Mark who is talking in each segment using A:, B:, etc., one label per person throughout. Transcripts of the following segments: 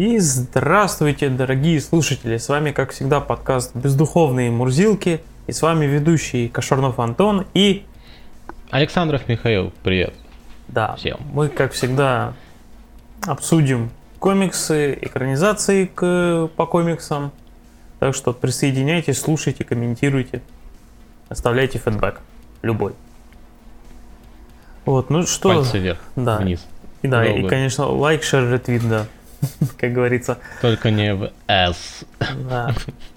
A: И здравствуйте, дорогие слушатели! С вами, как всегда, подкаст «Бездуховные Мурзилки». И с вами ведущий Кошарнов Антон и...
B: Александров Михаил, привет.
A: Да, всем. мы, как всегда, обсудим комиксы, экранизации к, по комиксам. Так что присоединяйтесь, слушайте, комментируйте, оставляйте фидбэк. Любой. Вот, ну что...
B: Пальцы вверх,
A: да.
B: вниз.
A: И да, Долго. и, конечно, лайк, шер, ретвит, да. Как говорится.
B: Только не в S.
A: Да.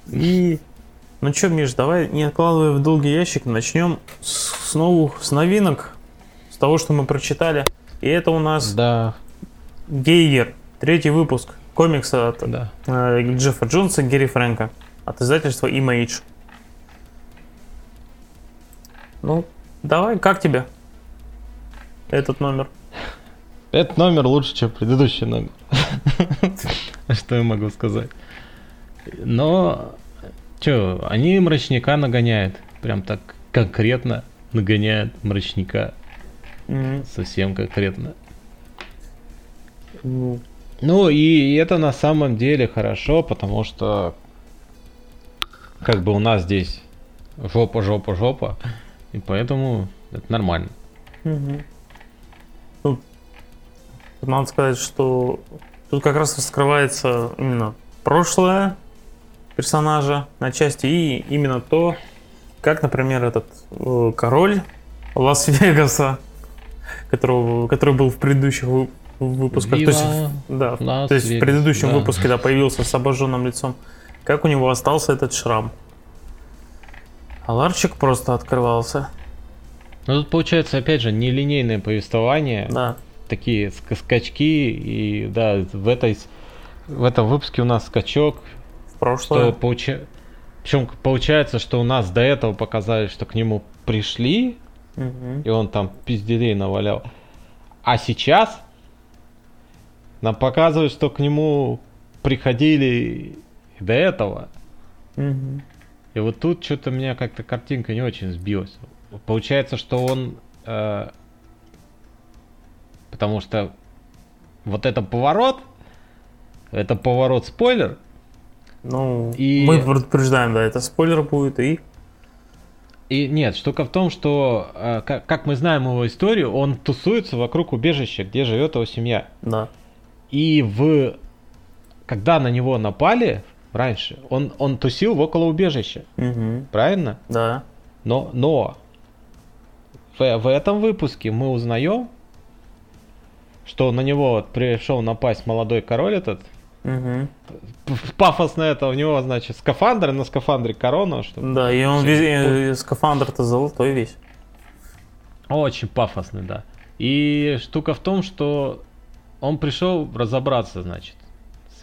A: И... Ну что, Миш, давай, не откладывая в долгий ящик, начнем с, с новых, с новинок, с того, что мы прочитали. И это у нас
B: да.
A: Гейгер, третий выпуск комикса от да. э, Джеффа Джонса, Герри Фрэнка, от издательства Image. Ну, давай, как тебе этот номер?
B: Этот номер лучше, чем предыдущий номер. Что я могу сказать? Но, что, они мрачника нагоняют. Прям так конкретно нагоняют мрачника. Совсем конкретно. Ну. ну и это на самом деле хорошо, потому что как бы у нас здесь жопа, жопа, жопа. И поэтому это нормально.
A: Угу. Ну, надо сказать, что тут как раз раскрывается именно прошлое персонажа на части и именно то, как, например, этот э, король Лас-Вегаса, которого, который был в предыдущих выпусках, то есть, да, то есть в предыдущем да. выпуске да, появился с обожженным лицом, как у него остался этот шрам. А ларчик просто открывался.
B: Ну тут получается, опять же, нелинейное повествование.
A: Да.
B: Такие скачки. И да, в, этой, в этом выпуске у нас скачок.
A: В прошлое.
B: Что получа... Причем получается, что у нас до этого показали, что к нему пришли, угу. и он там пизделей навалял. А сейчас нам показывают, что к нему приходили до этого.
A: Угу.
B: И вот тут что-то меня как-то картинка не очень сбилась. Получается, что он... Э, потому что вот это поворот, это поворот спойлер.
A: Ну, и... мы предупреждаем, да, это спойлер будет и...
B: И нет, штука в том, что, э, как, как мы знаем его историю, он тусуется вокруг убежища, где живет его семья.
A: Да.
B: И в... Когда на него напали, раньше. Он, он тусил около убежища.
A: Угу.
B: Правильно?
A: Да.
B: Но, но в, в этом выпуске мы узнаем, что на него вот пришел напасть молодой король этот.
A: Угу.
B: Пафосно это, у него, значит, скафандр, на скафандре корона. Чтобы
A: да, и он весь, скафандр-то золотой весь.
B: Очень пафосный, да. И штука в том, что он пришел разобраться, значит,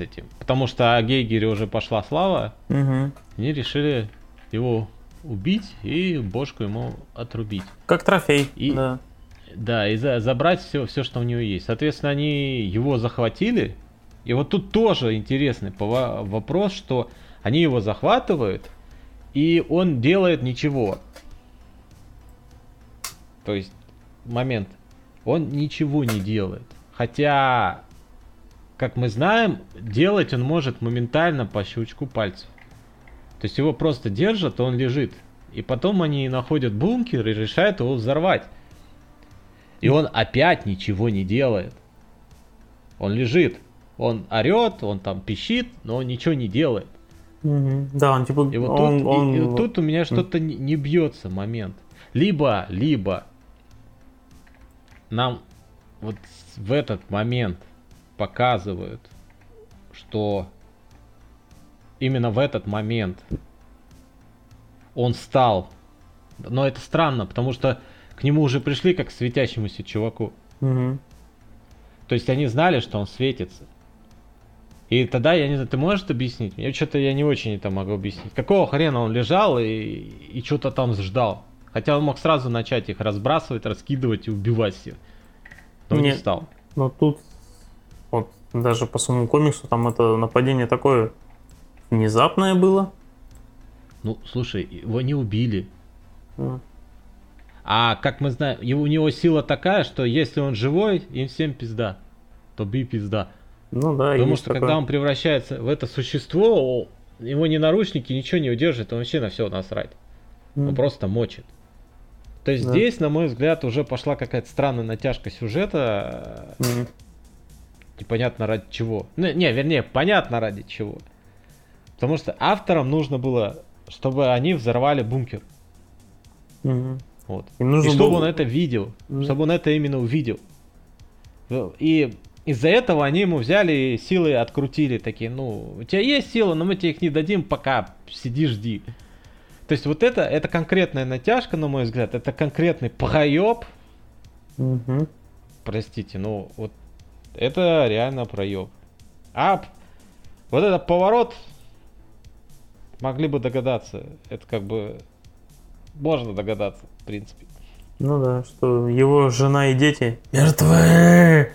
B: этим. Потому что о Гейгере уже пошла слава.
A: Угу.
B: Они решили его убить и бошку ему отрубить.
A: Как трофей.
B: И,
A: да.
B: Да, и за, забрать все, все, что у него есть. Соответственно, они его захватили. И вот тут тоже интересный вопрос, что они его захватывают, и он делает ничего. То есть, момент. Он ничего не делает. Хотя как мы знаем, делать он может моментально по щелчку пальцев. То есть его просто держат, он лежит. И потом они находят бункер и решают его взорвать. И он опять ничего не делает. Он лежит. Он орет, он там пищит, но он ничего не делает.
A: Да, он типа...
B: И вот он, тут, он... И, и вот тут у меня что-то не, не бьется момент. Либо, либо нам вот в этот момент показывают, что именно в этот момент он стал. Но это странно, потому что к нему уже пришли как к светящемуся чуваку.
A: Угу.
B: То есть они знали, что он светится. И тогда, я не знаю, ты можешь объяснить? Я что-то я не очень это могу объяснить. Какого хрена он лежал и, и что-то там ждал? Хотя он мог сразу начать их разбрасывать, раскидывать и убивать всех. Но Нет, не стал.
A: Но тут вот даже по самому комиксу там это нападение такое внезапное было.
B: Ну, слушай, его не убили. Mm. А как мы знаем, у него сила такая, что если он живой, им всем пизда. То би пизда.
A: Ну да,
B: Потому что
A: такое.
B: когда он превращается в это существо, его ни наручники, ничего не удержит, он вообще на все насрать. Он
A: М.
B: просто мочит. То есть
A: Да.
B: здесь, на мой взгляд, уже пошла какая-то странная натяжка сюжета,
A: М.
B: непонятно ради чего. Ну, не, вернее, понятно ради чего. Потому что авторам нужно было, чтобы они взорвали бункер.
A: Мгм.
B: Вот.
A: Им нужно
B: и чтобы
A: было-
B: он это видел.
A: Мгм.
B: Чтобы он это именно увидел. Ну, И из-за этого они ему взяли и силы открутили. Такие, ну, у тебя есть силы, но мы тебе их не дадим, пока сиди, жди. То есть вот это, это конкретная натяжка, на мой взгляд. Это конкретный проеб.
A: Мгм.
B: Простите, ну вот это реально проеб. А вот этот поворот могли бы догадаться. Это как бы можно догадаться, принципе.
A: Ну да, что его жена и дети мертвы.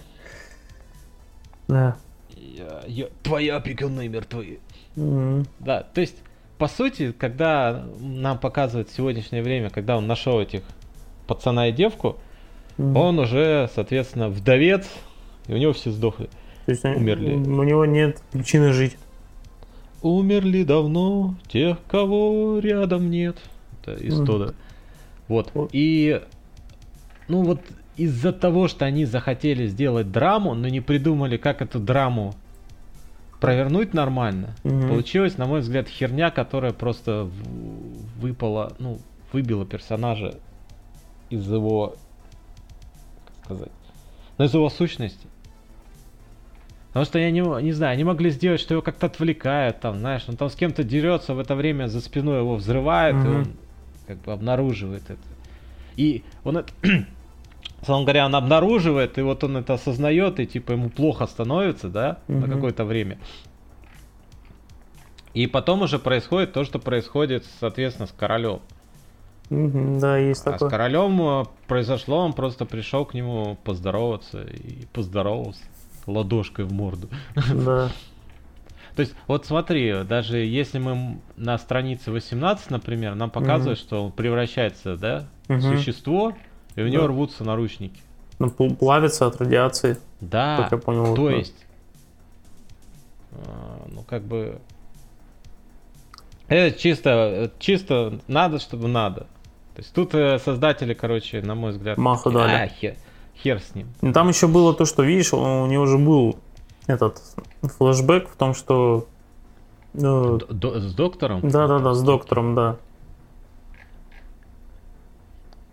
A: Да.
B: Я, я- твои опекуны мертвы.
A: М.
B: Да, то есть, по сути, когда нам показывают сегодняшнее время, когда он нашел этих пацана и девку,
A: М.
B: он уже, соответственно, вдовец, и у него все сдохли.
A: То есть он-
B: умерли.
A: У него нет причины жить.
B: Умерли давно тех, кого рядом нет. Это из. Тода. Вот. И, ну вот, из-за того, что они захотели сделать драму, но не придумали, как эту драму провернуть нормально,
A: Мгм.
B: получилась, на мой взгляд, херня, которая просто выпала, ну, выбила персонажа из его, как сказать, ну, из его сущности. Потому что я не, не знаю, они могли сделать, что его как-то отвлекают, там, знаешь, он там с кем-то дерется, в это время за спиной его взрывает, и
A: Мгм.
B: он как бы обнаруживает это. И он это, словом говоря, он обнаруживает, и вот он это осознает, и типа ему плохо становится, да, на
A: Мгм.
B: какое-то время. И потом уже происходит то, что происходит, соответственно, с королем.
A: Да, есть
B: А с
A: такое.
B: королем э, произошло, он просто пришел к нему поздороваться и поздоровался ладошкой в морду.
A: Да.
B: То есть, вот смотри, даже если мы на странице 18, например, нам показывают, что он превращается, да, в
A: Мгм.
B: существо, и у него
A: Да.
B: рвутся наручники.
A: Ну, пл- плавится от радиации,
B: Да,
A: как я понял.
B: то
A: да.
B: есть, а, ну как бы, это чисто, чисто надо, чтобы надо. То есть тут э, создатели, короче, на мой взгляд,
A: Маху
B: такие,
A: дали.
B: «А, хер, хер с ним.
A: Ну, Там еще было то, что, видишь, у него же был этот флешбэк в том, что... ну,
B: Д- до- с доктором,
A: Да-да-да, с доктором, да.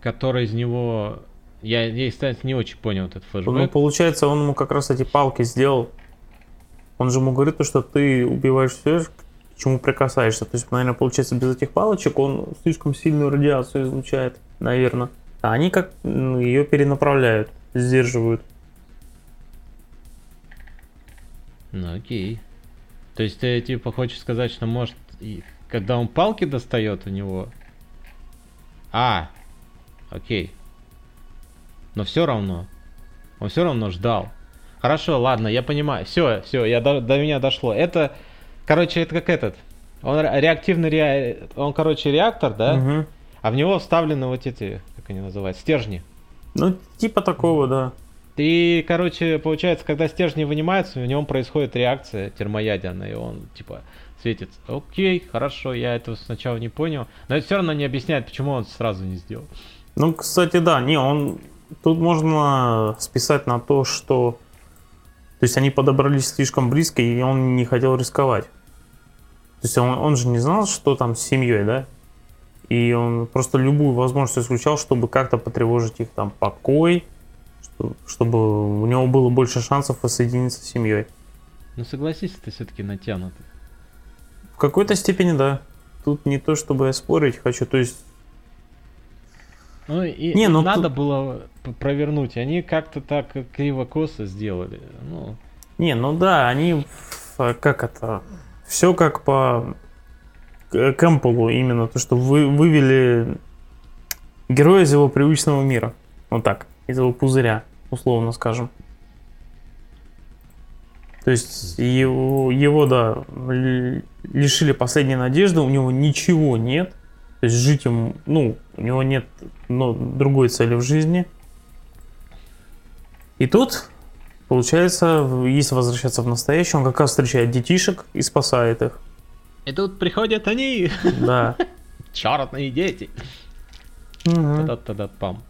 B: который из него, я, я кстати, не очень понял этот
A: Ну,
B: флешбэк.
A: получается, он ему как раз эти палки сделал. Он же ему говорит, то, что ты убиваешь все, к чему прикасаешься. То есть, наверное, получается, без этих палочек он слишком сильную радиацию излучает, наверное. А они как ее перенаправляют, сдерживают.
B: Ну окей. То есть ты типа хочешь сказать, что может, и когда он палки достает у него. А, окей. Но все равно. Он все равно ждал. Хорошо, ладно, я понимаю. Все, все, я до, до меня дошло. Это, короче, это как этот. Он ре- реактивный ре... Он, короче, реактор, да?
A: Мгм.
B: А в него вставлены вот эти, как они называют, стержни.
A: Ну, типа такого, да.
B: И, короче, получается, когда стержни вынимаются, в нем происходит реакция термоядерная, и он, типа, светится. Окей, хорошо, я этого сначала не понял. Но это все равно не объясняет, почему он сразу не сделал.
A: Ну, кстати, да, не, он... Тут можно списать на то, что... То есть они подобрались слишком близко, и он не хотел рисковать. То есть он, он же не знал, что там с семьей, да? И он просто любую возможность исключал, чтобы как-то потревожить их там покой, чтобы у него было больше шансов воссоединиться с семьей.
B: Ну, согласись, это все-таки натянуто.
A: В какой-то степени, да. Тут не то, чтобы я спорить хочу, то есть...
B: Ну, и
A: Не,
B: им
A: ну
B: надо
A: тут-
B: было провернуть. Они как-то так криво-косо сделали. Ну,
A: Не, ну да, они, как это, все как по К- Кэмпбеллу именно, то, что вы вывели героя из его привычного мира. Вот так, из его пузыря, условно скажем. То есть его, его да, лишили последней надежды, у него ничего нет. То есть жить ему, ну, у него нет ну, другой цели в жизни. И тут Получается, если возвращаться в настоящее, он как раз встречает детишек и спасает их.
B: И тут приходят они,
A: Да.
B: черные дети.
A: Мгм.
B: Та-та-та-пам.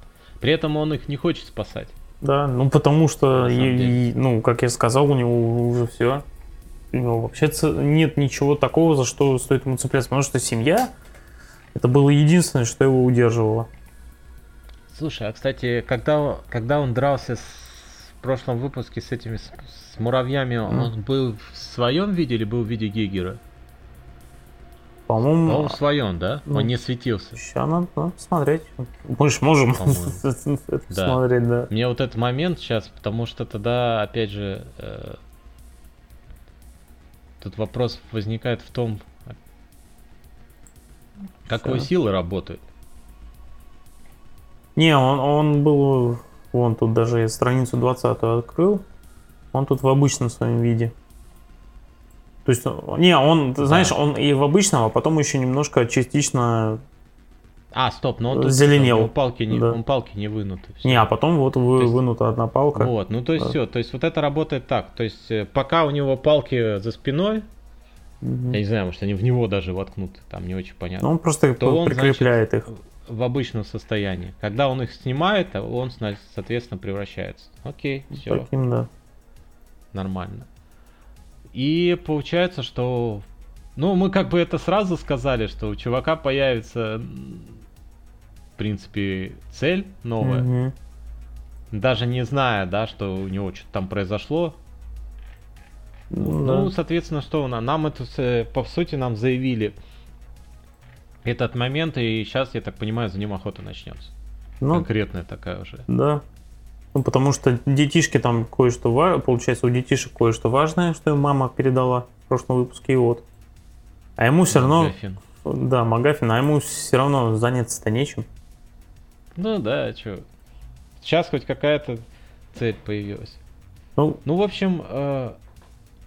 B: При этом он их не хочет спасать.
A: Да, ну потому что, и- и, ну, как я сказал, у него уже все. У него вообще нет ничего такого, за что стоит ему цепляться. Потому что семья, это было единственное, что его удерживало.
B: Слушай, а кстати, когда, когда он дрался с, в прошлом выпуске с этими с, с муравьями, он был в своем виде или был в виде Гегера?
A: По-моему,
B: Он в своем, да?
A: ну,
B: Он не светился.
A: сейчас надо, надо посмотреть. Мы ж можем это
B: Да.
A: посмотреть, да.
B: Мне вот этот момент сейчас, потому что тогда, опять же, э, тут вопрос возникает в том, как его силы работают.
A: Не, он, он был, вон тут даже я страницу 20 открыл, он тут в обычном своем виде. То есть, он- не, он, ты знаешь, он и в обычном, а потом еще немножко частично,
B: А, стоп, но он тут
A: Зеленел.
B: него палки не,
A: Да.
B: он палки не вынуты. всё.
A: не, а потом вот вы,
B: есть-
A: вынута одна палка.
B: Вот, ну то есть
A: Да.
B: все, то есть вот это работает так, то есть э, пока у него палки за спиной,
A: Мгм.
B: я не знаю, может они в него даже воткнуты, там не очень понятно.
A: Ну, он просто
B: то он,
A: прикрепляет их.
B: в обычном состоянии. Когда он их снимает, он, соответственно, превращается. Окей, все,
A: Таким, да.
B: нормально. И получается, что... Ну, мы как бы это сразу сказали, что у чувака появится, в принципе, цель новая.
A: Мгм.
B: Даже не зная, да, что у него что-то там произошло.
A: Ну,
B: Ну,
A: да.
B: соответственно, что у нас? Нам это, по сути, нам заявили этот момент, и сейчас, я так понимаю, за ним охота начнется.
A: Ну,
B: Конкретная такая уже.
A: Да. Ну, потому что детишки там кое-что получается, у детишек кое-что важное, что им мама передала в прошлом выпуске, и вот. А ему все равно,
B: Гафин.
A: да, Магафин, а ему все равно заняться-то нечем.
B: Ну да, что. Сейчас хоть какая-то цель появилась.
A: Ну,
B: Ну, в общем, э,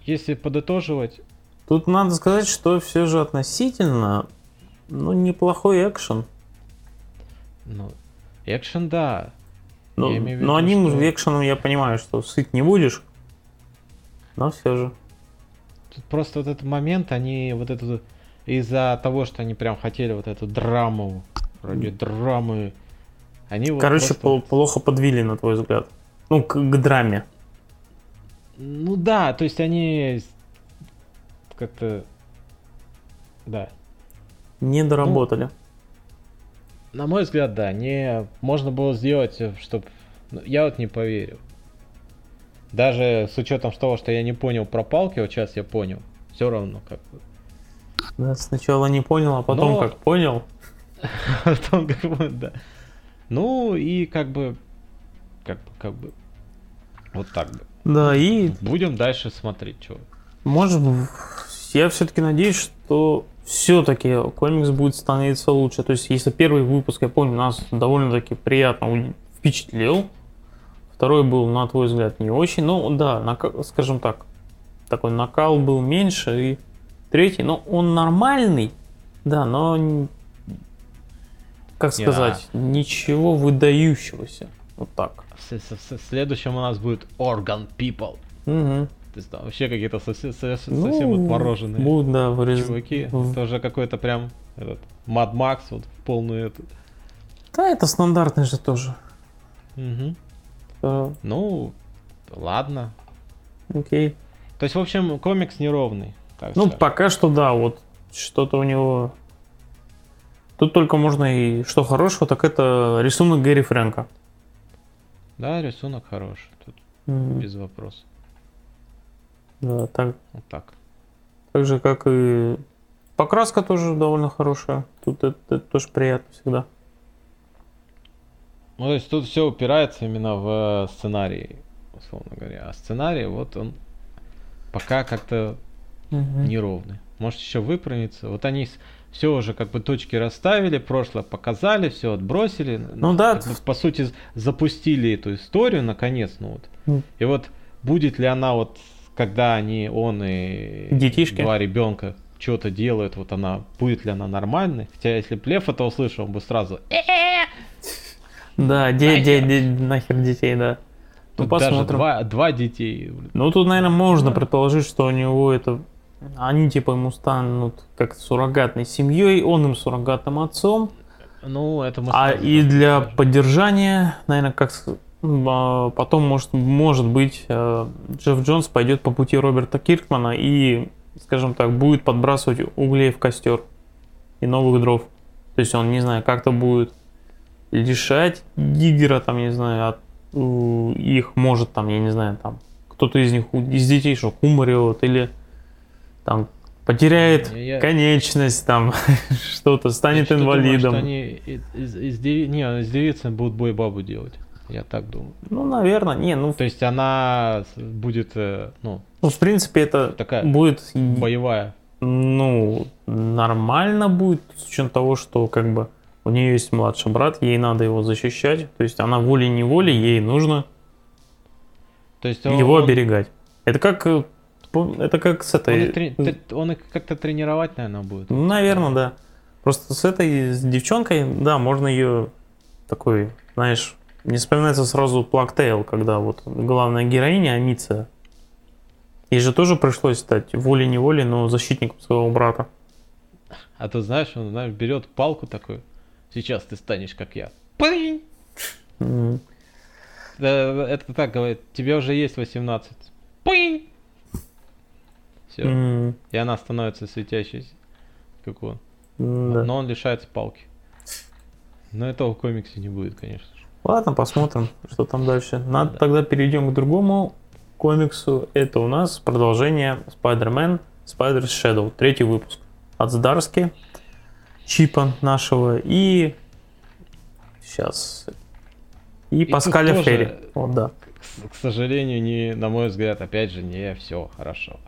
B: если подытоживать,
A: тут надо сказать, что все же относительно, ну, неплохой экшен.
B: ну, экшен, да.
A: Ну,
B: Я имею в
A: но
B: виду,
A: одним
B: что-
A: экшеном я понимаю, что сыт не будешь, но все же.
B: Тут просто вот этот момент, они вот эту из-за того, что они прям хотели вот эту драму, ради драмы, они вот
A: Короче,
B: просто-
A: пл- плохо подвели, на твой взгляд. Ну, к, к драме.
B: Ну да, то есть они как-то, да,
A: Не доработали.
B: На мой взгляд, да, не можно было сделать, чтобы, я вот не поверил. Даже с учетом того, что я не понял про палки, вот сейчас я понял, все равно как бы.
A: Да, сначала не понял, а потом
B: Но-
A: как понял.
B: Потом как бы, да. Ну и как бы, как бы, как бы, вот так бы.
A: Да, и
B: Будем дальше смотреть, что.
A: Может, я все-таки надеюсь, что все-таки комикс будет становиться лучше. То есть, если первый выпуск, я помню, нас довольно-таки приятно впечатлил, второй был, на твой взгляд, не очень. Ну, да, нака- скажем так, такой накал был меньше, и третий, ну, он нормальный, да, но, как сказать, ничего выдающегося. Вот так.
B: В, с- с- в следующем у нас будет Organ People.
A: Мгм.
B: Там вообще какие-то совсем, совсем,
A: Ну,
B: отмороженные
A: да, вырез-
B: чуваки.
A: в-
B: Тоже какой-то прям этот Mad Max вот в полную эту.
A: Да, это стандартный же тоже.
B: Мгм.
A: Э,
B: Ну, ладно.
A: Окей.
B: То есть, в общем, комикс неровный.
A: Ну,
B: скажем.
A: пока что да, вот что-то у него... Тут только можно и что хорошего, так это рисунок Гэри Фрэнка.
B: Да, рисунок хороший. Тут
A: Мгм.
B: без вопросов.
A: Да, так,
B: Вот так.
A: так же, как и покраска тоже довольно хорошая. Тут это, это тоже приятно всегда.
B: Ну, то есть тут все упирается именно в сценарий, условно говоря. А сценарий, вот он пока как-то
A: Мгм.
B: неровный. Может еще выправиться. Вот они все уже как бы точки расставили, прошлое показали, все отбросили.
A: Ну да,
B: Как бы, по сути, запустили эту историю наконец, ну вот. И вот будет ли она вот, когда они, он и
A: Детишки.
B: два ребенка что-то делают, вот она, будет ли она нормальной? Хотя если б Лев это услышал, он бы сразу «Э,
A: Да, де, де, де- нахер детей, да.
B: Тут даже
A: посмотрим.
B: два, два детей.
A: Ну, тут, наверное, можно предположить, что у него это... Они, типа, ему станут как суррогатной семьей, он им суррогатным отцом.
B: Ну, это мы
A: А и для поддержания, наверное, как потом может, может быть э, Джефф Джонс пойдет по пути Роберта Киркмана и, скажем так, будет подбрасывать углей в костер и новых дров. То есть он, не знаю, как-то будет лишать Диггера, там, не знаю, от их может там, я не знаю, там кто-то из них из детей что умрет или там потеряет
B: Я- я-
A: конечность, там что-то
B: Я
A: станет
B: думаю,
A: инвалидом.
B: что они из, из- из не, из девицы будут бой-бабу делать. Я так думаю.
A: Ну, наверное, не, ну,
B: То есть она будет, э, ну,
A: ну, в принципе, это
B: Такая
A: будет,
B: боевая.
A: ну, нормально будет, с учетом того, что, как бы, у нее есть младший брат, ей надо его защищать, то есть она волей-неволей, ей нужно
B: То есть
A: его
B: он,
A: оберегать. Это как, э, это как с
B: он,
A: этой,
B: их трени- он их как-то тренировать, наверное, будет.
A: наверное, да. Просто с этой с девчонкой, да, можно ее такой, знаешь, не вспоминается сразу Плактейл, когда вот главная героиня Амиция. Ей же тоже пришлось стать волей-неволей, но защитником своего брата.
B: А ты знаешь, он, знаешь, берет палку такую. Сейчас ты станешь как я. Пынь! Это так говорит, тебе уже есть 18. Пынь! Все. И она становится светящейся, как он.
A: да.
B: Но он лишается палки. Но этого в комиксе не будет, конечно.
A: Ладно, посмотрим, что там дальше. Надо
B: Да.
A: тогда перейдем к другому комиксу. Это у нас продолжение Spider-Man Spider's Shadow, третий выпуск. От Здарски, Чипа нашего и... Сейчас... И,
B: тут
A: Паскаля
B: тоже-
A: Ферри. Вот, да.
B: К сожалению, не, на мой взгляд, опять же, не все хорошо.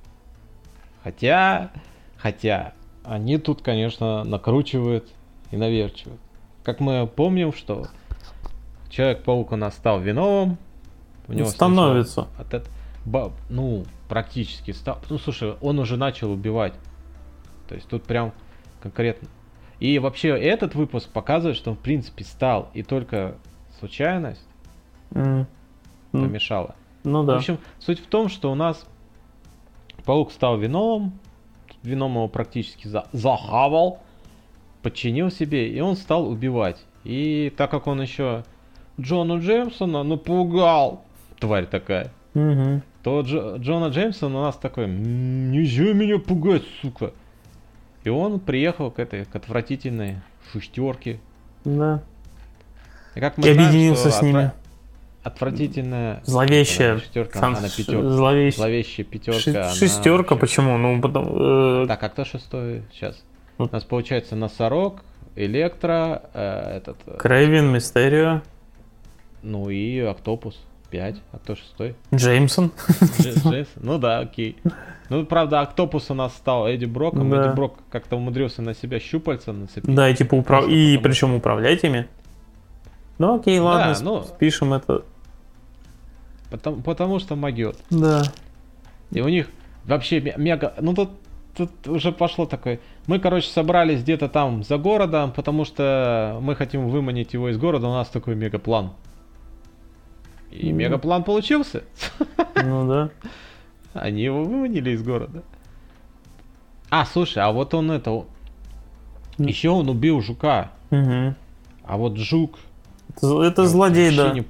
B: Хотя, хотя, они тут, конечно, накручивают и наверчивают. Как мы помним, что Человек-паук у нас стал виновым. У него
A: Становится.
B: От эт- ба- ну, практически стал. Ну, слушай, он уже начал убивать. То есть тут прям конкретно. И вообще этот выпуск показывает, что он в принципе стал, и только случайность.
A: М,
B: помешала.
A: Ну
B: В
A: да.
B: общем, суть в том, что у нас паук стал виновым, вином его практически за- захавал, подчинил себе, и он стал убивать. И так как он еще Джона Джеймсона напугал, тварь такая,
A: Мгм.
B: то Дж- Джона Джеймсона у нас такой, «М, нельзя меня пугать, сука. И он приехал к этой, к отвратительной шестерке.
A: Да.
B: И как
A: И
B: знаем,
A: объединился
B: что
A: с ними.
B: отвра- Отвратительная
A: Зловещая.
B: шестерка,
A: Сам
B: она
A: ш-
B: пятерка.
A: Зловещая.
B: Зловещая пятерка.
A: Ши-
B: она
A: Шестерка,
B: вообще-
A: почему? Ну, потому... э,
B: Так, а кто шестой сейчас? У нас получается носорог, электро, э, этот, э,
A: Крейвен, Мистерио,
B: ну и октопус. Пять. А кто шестой?
A: Джеймсон.
B: Дж- Джесс? Ну да, окей. Ну, правда, октопус у нас стал Эдди Броком.
A: Да.
B: Эдди Брок как-то умудрился на себя щупальца нацепить.
A: Да, и типа управ...
B: Просто
A: и
B: потому-
A: причем управлять ими. Ну окей, ладно, с-
B: ну.
A: спишем это.
B: Потому, потому что могет.
A: Да.
B: И у них вообще ме- мега... Ну тут, тут уже пошло такое. Мы, короче, собрались где-то там за городом, потому что мы хотим выманить его из города. У нас такой мегаплан. И
A: Мгм.
B: мегаплан получился.
A: Ну да.
B: Они его выманили из города. А, слушай, а вот он это... Еще он убил жука.
A: Мгм.
B: А вот жук...
A: Это, это
B: я
A: злодей, да.
B: не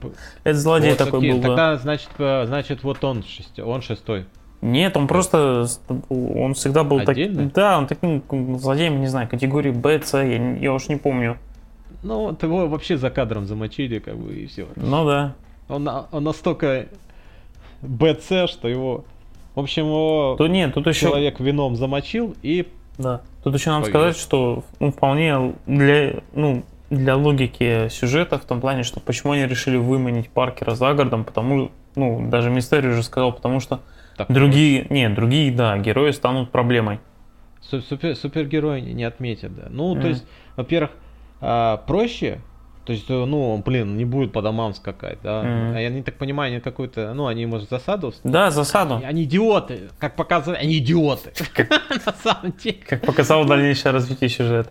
A: Это злодей
B: Вот,
A: такой
B: окей,
A: был, да.
B: Тогда, значит, э, значит, вот он, шесте- он шестой.
A: Нет, он просто, он всегда был таким, да, он таким злодеем, не знаю, категории Б, С, я, я уж не помню.
B: Ну, вот его вообще за кадром замочили, как бы, и все.
A: Ну да.
B: Он, на- он настолько БЦ, что его... В общем, его
A: То нет, тут еще,
B: человек вином замочил и...
A: да, тут еще надо сказать, что ну, вполне для, ну, для логики сюжета в том плане, что почему они решили выманить Паркера за городом, потому, ну, даже Мистерий уже сказал, потому что
B: Так,
A: другие, не, другие, да, герои станут проблемой.
B: Су- Супер, супергерой не отметят, да. Ну, то
A: Мгм.
B: есть, во-первых, а, проще, то есть, э, ну, блин, не будет по домам скакать, да.
A: Мгм.
B: А я не так понимаю, они какую-то, ну, они, может, засаду вст-
A: Да, засаду,
B: Они идиоты, как показывают, они идиоты. На самом деле.
A: как показало дальнейшее развитие сюжета.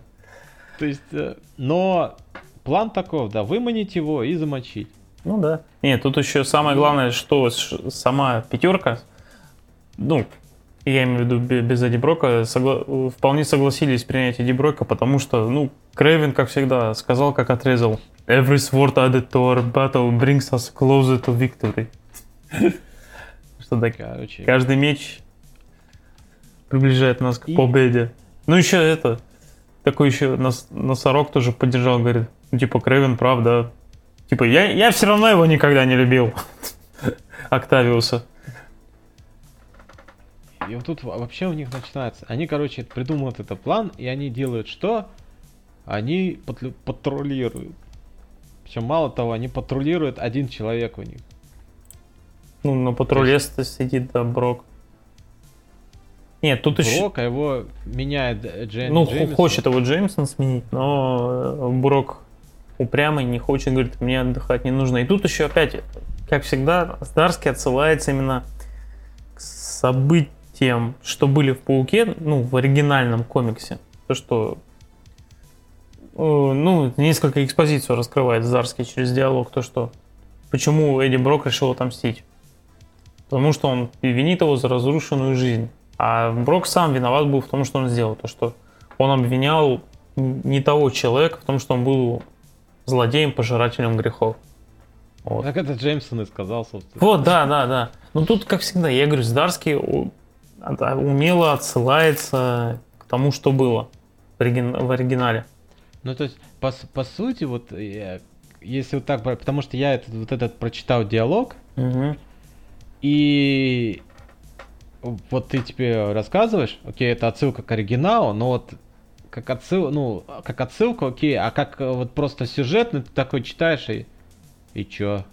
B: То есть, э, но план таков, да, выманить его и замочить.
A: Ну да. Нет, тут еще самое главное, что сама пятерка, ну, я имею в виду бе- без Эдди Брока, согла- вполне согласились принять Эдди Брока, потому что, ну, Крэвин, как всегда, сказал, как отрезал. Every sword added to our battle brings us closer to victory. Что так,
B: Короче,
A: каждый меч приближает нас к
B: И-
A: победе. Ну, еще это, такой еще нос- носорог тоже поддержал, говорит, ну, типа, Крэвин прав, да. Типа, я, я все равно его никогда не любил. Октавиуса.
B: И вот тут во- вообще у них начинается. Они, короче, придумывают этот план, и они делают что? Они патру- патрулируют. Причем мало того, они патрулируют один человек у них.
A: Ну, на патруле сидит, да, Брок. Нет, тут еще...
B: Брок, а его меняет э, Джейн
A: Ну,
B: Джеймисон.
A: хочет его Джеймсон сменить, но э, Брок упрямый, не хочет, говорит, мне отдыхать не нужно. И тут еще опять, как всегда, Здарский отсылается именно к событиям, что были в Пауке, ну, в оригинальном комиксе. То, что э, ну, несколько экспозицию раскрывает Здарский через диалог, то, что почему Эдди Брок решил отомстить. Потому что он винит его за разрушенную жизнь. А Брок сам виноват был в том, что он сделал. То, что он обвинял не того человека в том, что он был злодеем, пожирателем грехов. Вот.
B: Так это Джеймсон и сказал, собственно.
A: Вот, да, да, да. Но тут, как всегда, я говорю, Здарский от- умело отсылается к тому, что было в, оригин- в оригинале.
B: Ну, то есть, по, по сути, вот, э, если вот так потому что я этот, вот этот прочитал диалог,
A: Мгм.
B: и вот ты теперь рассказываешь, окей, это отсылка к оригиналу, но вот как отсыл, ну, как отсылка, окей, а как э, вот просто сюжетный, ты такой читаешь и и чё?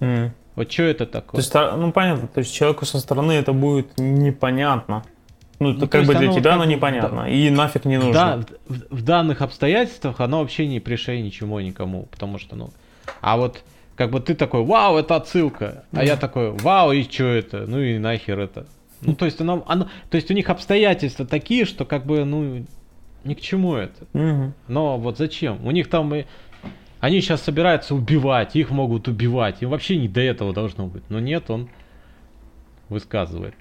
A: М.
B: Вот что это
A: То
B: такое?
A: есть, та- ну понятно, то есть человеку со стороны это будет непонятно. Ну, это
B: Ну, то
A: как бы для
B: оно
A: тебя оно непонятно. И нафиг не нужно.
B: Да, в, в- данных обстоятельствах оно вообще не пришей ничего никому, потому что, ну, а вот как бы ты такой, вау, это отсылка, а я такой, вау, и что это, ну и нахер это. Ну, то есть оно, оно, то есть у них обстоятельства такие, что как бы, ну, ни к чему это.
A: Мгм.
B: Но вот зачем? У них там и... Они сейчас собираются убивать, их могут убивать. Им вообще не до этого должно быть. Но нет, он высказывает.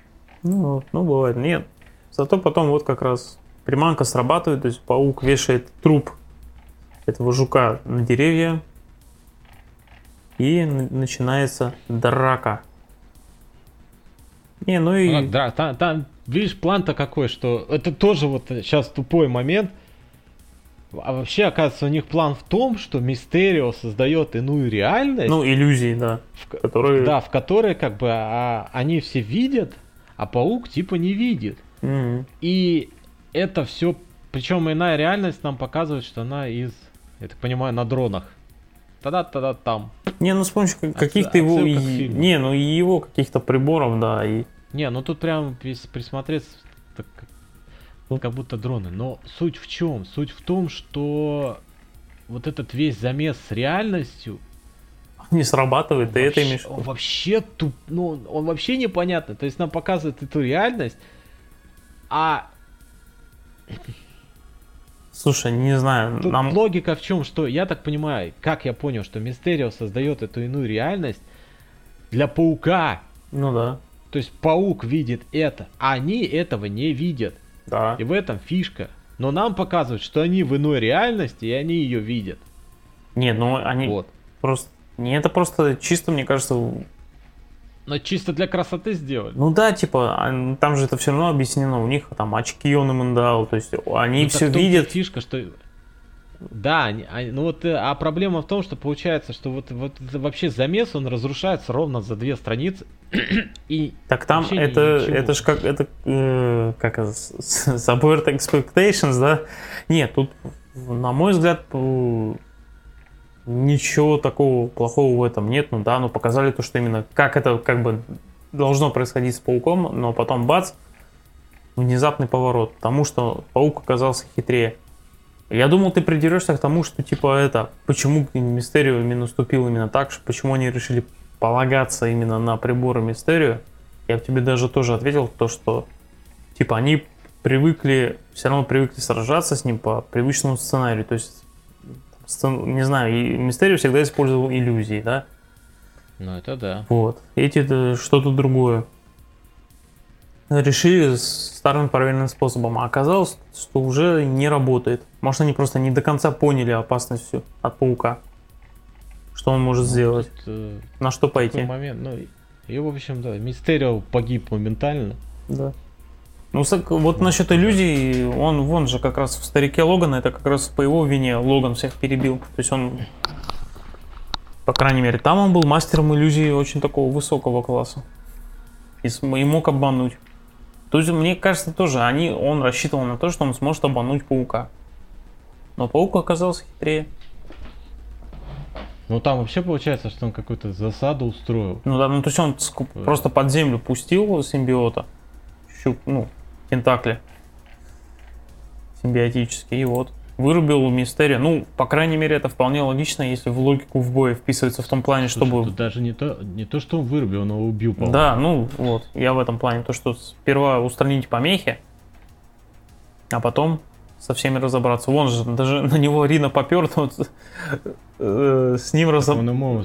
A: Ну, ну, бывает. Нет. Зато потом вот как раз приманка срабатывает, то есть паук вешает труп этого жука на деревья, и начинается драка. Не, ну и...
B: Ну, да, там, там, видишь, план-то какой, что это тоже вот сейчас тупой момент. А вообще, оказывается, у них план в том, что Мистерио создает иную реальность,
A: Ну, иллюзии, да.
B: в, ко-
A: которые-
B: да, в которой как бы а, они все видят, а паук типа не видит.
A: Мгм.
B: И это все, причем иная реальность нам показывает, что она из, я так понимаю, на дронах. Тогда-тогда там.
A: Не, ну с помощью как- каких-то
B: Отсыл-
A: его... и-. Не, ну и его каких-то приборов, да, и...
B: Не, ну тут прям прис- присмотреться, как будто дроны. Но суть в чем? Суть в том, что вот этот весь замес с реальностью,
A: Не срабатывает, ты это имеешь
B: он вообще туп, ну он- он вообще непонятно. То есть нам показывает эту реальность, а
A: Слушай, не знаю,
B: Тут
A: нам...
B: логика в чем, что я так понимаю, как я понял, что Мистерио создает эту иную реальность для паука.
A: Ну да,
B: То есть паук видит это, а они этого не видят.
A: Да.
B: И в этом фишка. Но нам показывают, что они в иной реальности, и они ее видят.
A: Нет, ну они
B: Вот.
A: просто... Не, это просто чисто, мне кажется,
B: Но чисто для красоты сделали.
A: Ну да, типа, а, там же это все равно объяснено. У них там очки он им дал, то есть они
B: Ну,
A: все видят.
B: фишка, что... Да, они- они- ну вот, э, а проблема в том, что получается, что вот, вот вообще замес, он разрушается ровно за две страницы. И
A: Так там это,
B: ничего.
A: это ж как, это, э, как subvert expectations, да? Нет, тут, на мой взгляд, ничего такого плохого в этом нет. Ну да, ну показали то, что именно как это как бы должно происходить с пауком, но потом бац, внезапный поворот, потому что паук оказался хитрее. Я думал, ты придерешься к тому, что типа это, почему Мистерио именно наступил именно так, что почему они решили полагаться именно на приборы Мистерио. Я тебе даже тоже ответил, то что типа они привыкли, все равно привыкли сражаться с ним по привычному сценарию. То есть, не знаю, и Мистерио всегда использовал иллюзии, да?
B: Ну это да.
A: Вот. Эти э, что-то другое. Решили старым проверенным способом, а оказалось, что уже не работает. Может, они просто не до конца поняли опасность всю от паука. Что он может
B: Ну,
A: сделать?
B: тут, э,
A: На что пойти?
B: момент, ну, и в общем, да, Мистерио погиб моментально.
A: Да. Ну, с- вот насчет иллюзий, он вон же как раз в старике Логана, это как раз по его вине Логан всех перебил. То есть он, по крайней мере, там он был мастером иллюзий очень такого высокого класса. И, и мог обмануть. То есть, мне кажется, тоже они, он рассчитывал на то, что он сможет обмануть паука. Но паук оказался хитрее.
B: Ну там вообще получается, что он какую-то засаду устроил.
A: Ну да, ну то есть он ск- просто под землю пустил симбиота, щуп, ну, тентакли симбиотические, и вот. Вырубил Мистерия. Ну, по крайней мере, это вполне логично, если в логику в бое вписывается в том плане,
B: Слушай,
A: чтобы...
B: тут даже не то, не то, что он вырубил, его убил, по-моему.
A: Да, ну вот, я в этом плане. То, что сперва устранить помехи, а потом со всеми разобраться. Вон же, даже на него Рина попер, вот, э, с ним разобрался.
B: Он ему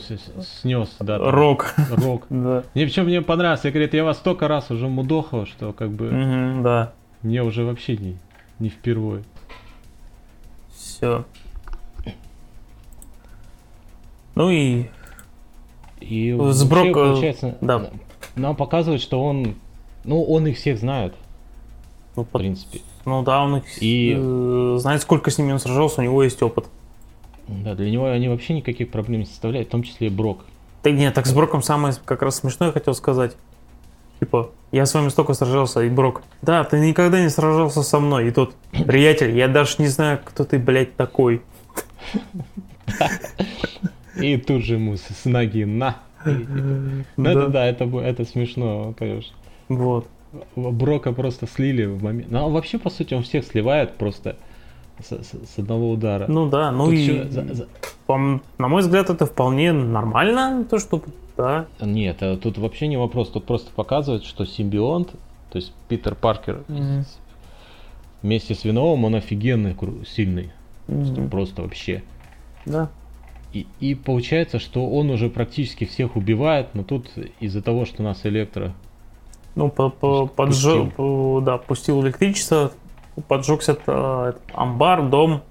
B: снес, да. там,
A: Рок.
B: Рок.
A: Да.
B: Мне причем мне понравилось, я говорит, я вас столько раз уже мудохал, что как бы
A: Мгм, да.
B: мне уже вообще не, не впервые.
A: Все. Ну и
B: И
A: С
B: вообще, получается,
A: да.
B: нам показывают, что он, ну, он их всех знает,
A: ну,
B: в
A: под-
B: принципе.
A: ну да, он их
B: И-
A: э, знает, сколько с ними он сражался, у него есть опыт.
B: Да, для него они вообще никаких проблем не составляют, в том числе и Брок.
A: Так нет, так с Броком самое как раз смешное хотел сказать. Типа, я с вами столько сражался, и Брок. Да, ты никогда не сражался со мной. И тот, приятель, я даже не знаю, кто ты, блядь, такой.
B: И тут же ему с, ноги на. Ну это да, это, это смешно, конечно.
A: Вот.
B: Брока просто слили в момент. Ну, а вообще, по сути, он всех сливает просто с, с- с одного удара.
A: Ну да, ну
B: Тут
A: и,
B: ещё за- за-
A: пом- на мой взгляд, это вполне нормально, то, что, да,
B: Нет, а тут вообще не вопрос. Тут просто показывает, что симбионт, то есть Питер Паркер с- вместе с Виновым, он офигенный, кру- сильный.
A: Мгм.
B: Просто вообще.
A: да.
B: И, и получается, что он уже практически всех убивает, но тут из-за того, что у нас электро
A: Ну, по, по, поджег, по- да, пустил электричество, поджегся э, этот амбар, дом.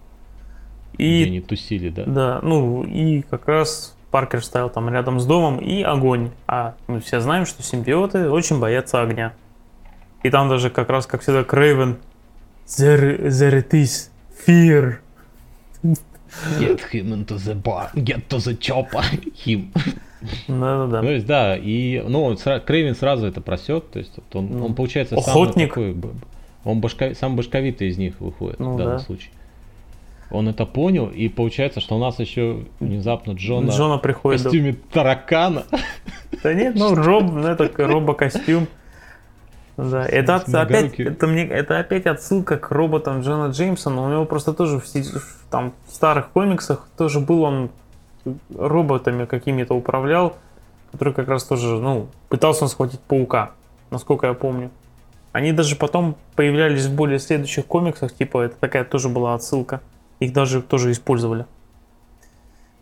B: где
A: И,
B: они тусили, да.
A: да, ну, и как раз Паркер стоял там рядом с домом, и огонь. А мы все знаем, что симбиоты очень боятся огня. И там даже как раз, как всегда, Крейвен There, there it is, fear.
B: Get him into the bar, get to the chopper, him.
A: Да-да-да.
B: То есть, да, и, ну, он Крейвен сразу это просек, то есть, вот он,
A: Ну,
B: он получается,
A: охотник.
B: самый такой, он башка, сам башковитый из них выходит
A: Ну
B: в данном
A: да.
B: случае. Он это понял, и получается, что у нас еще внезапно Джона,
A: Джона
B: в
A: приходит... до-
B: костюме таракана.
A: Да нет, ну роб, ну это робокостюм. Да, это от- опять, это мне, это опять отсылка к роботам Джона Джеймсона. У него просто тоже в, в там в старых комиксах тоже был он роботами какими-то управлял, который как раз тоже, ну, пытался он схватить паука, насколько я помню. Они даже потом появлялись в более следующих комиксах, типа это такая тоже была отсылка. Их даже тоже использовали.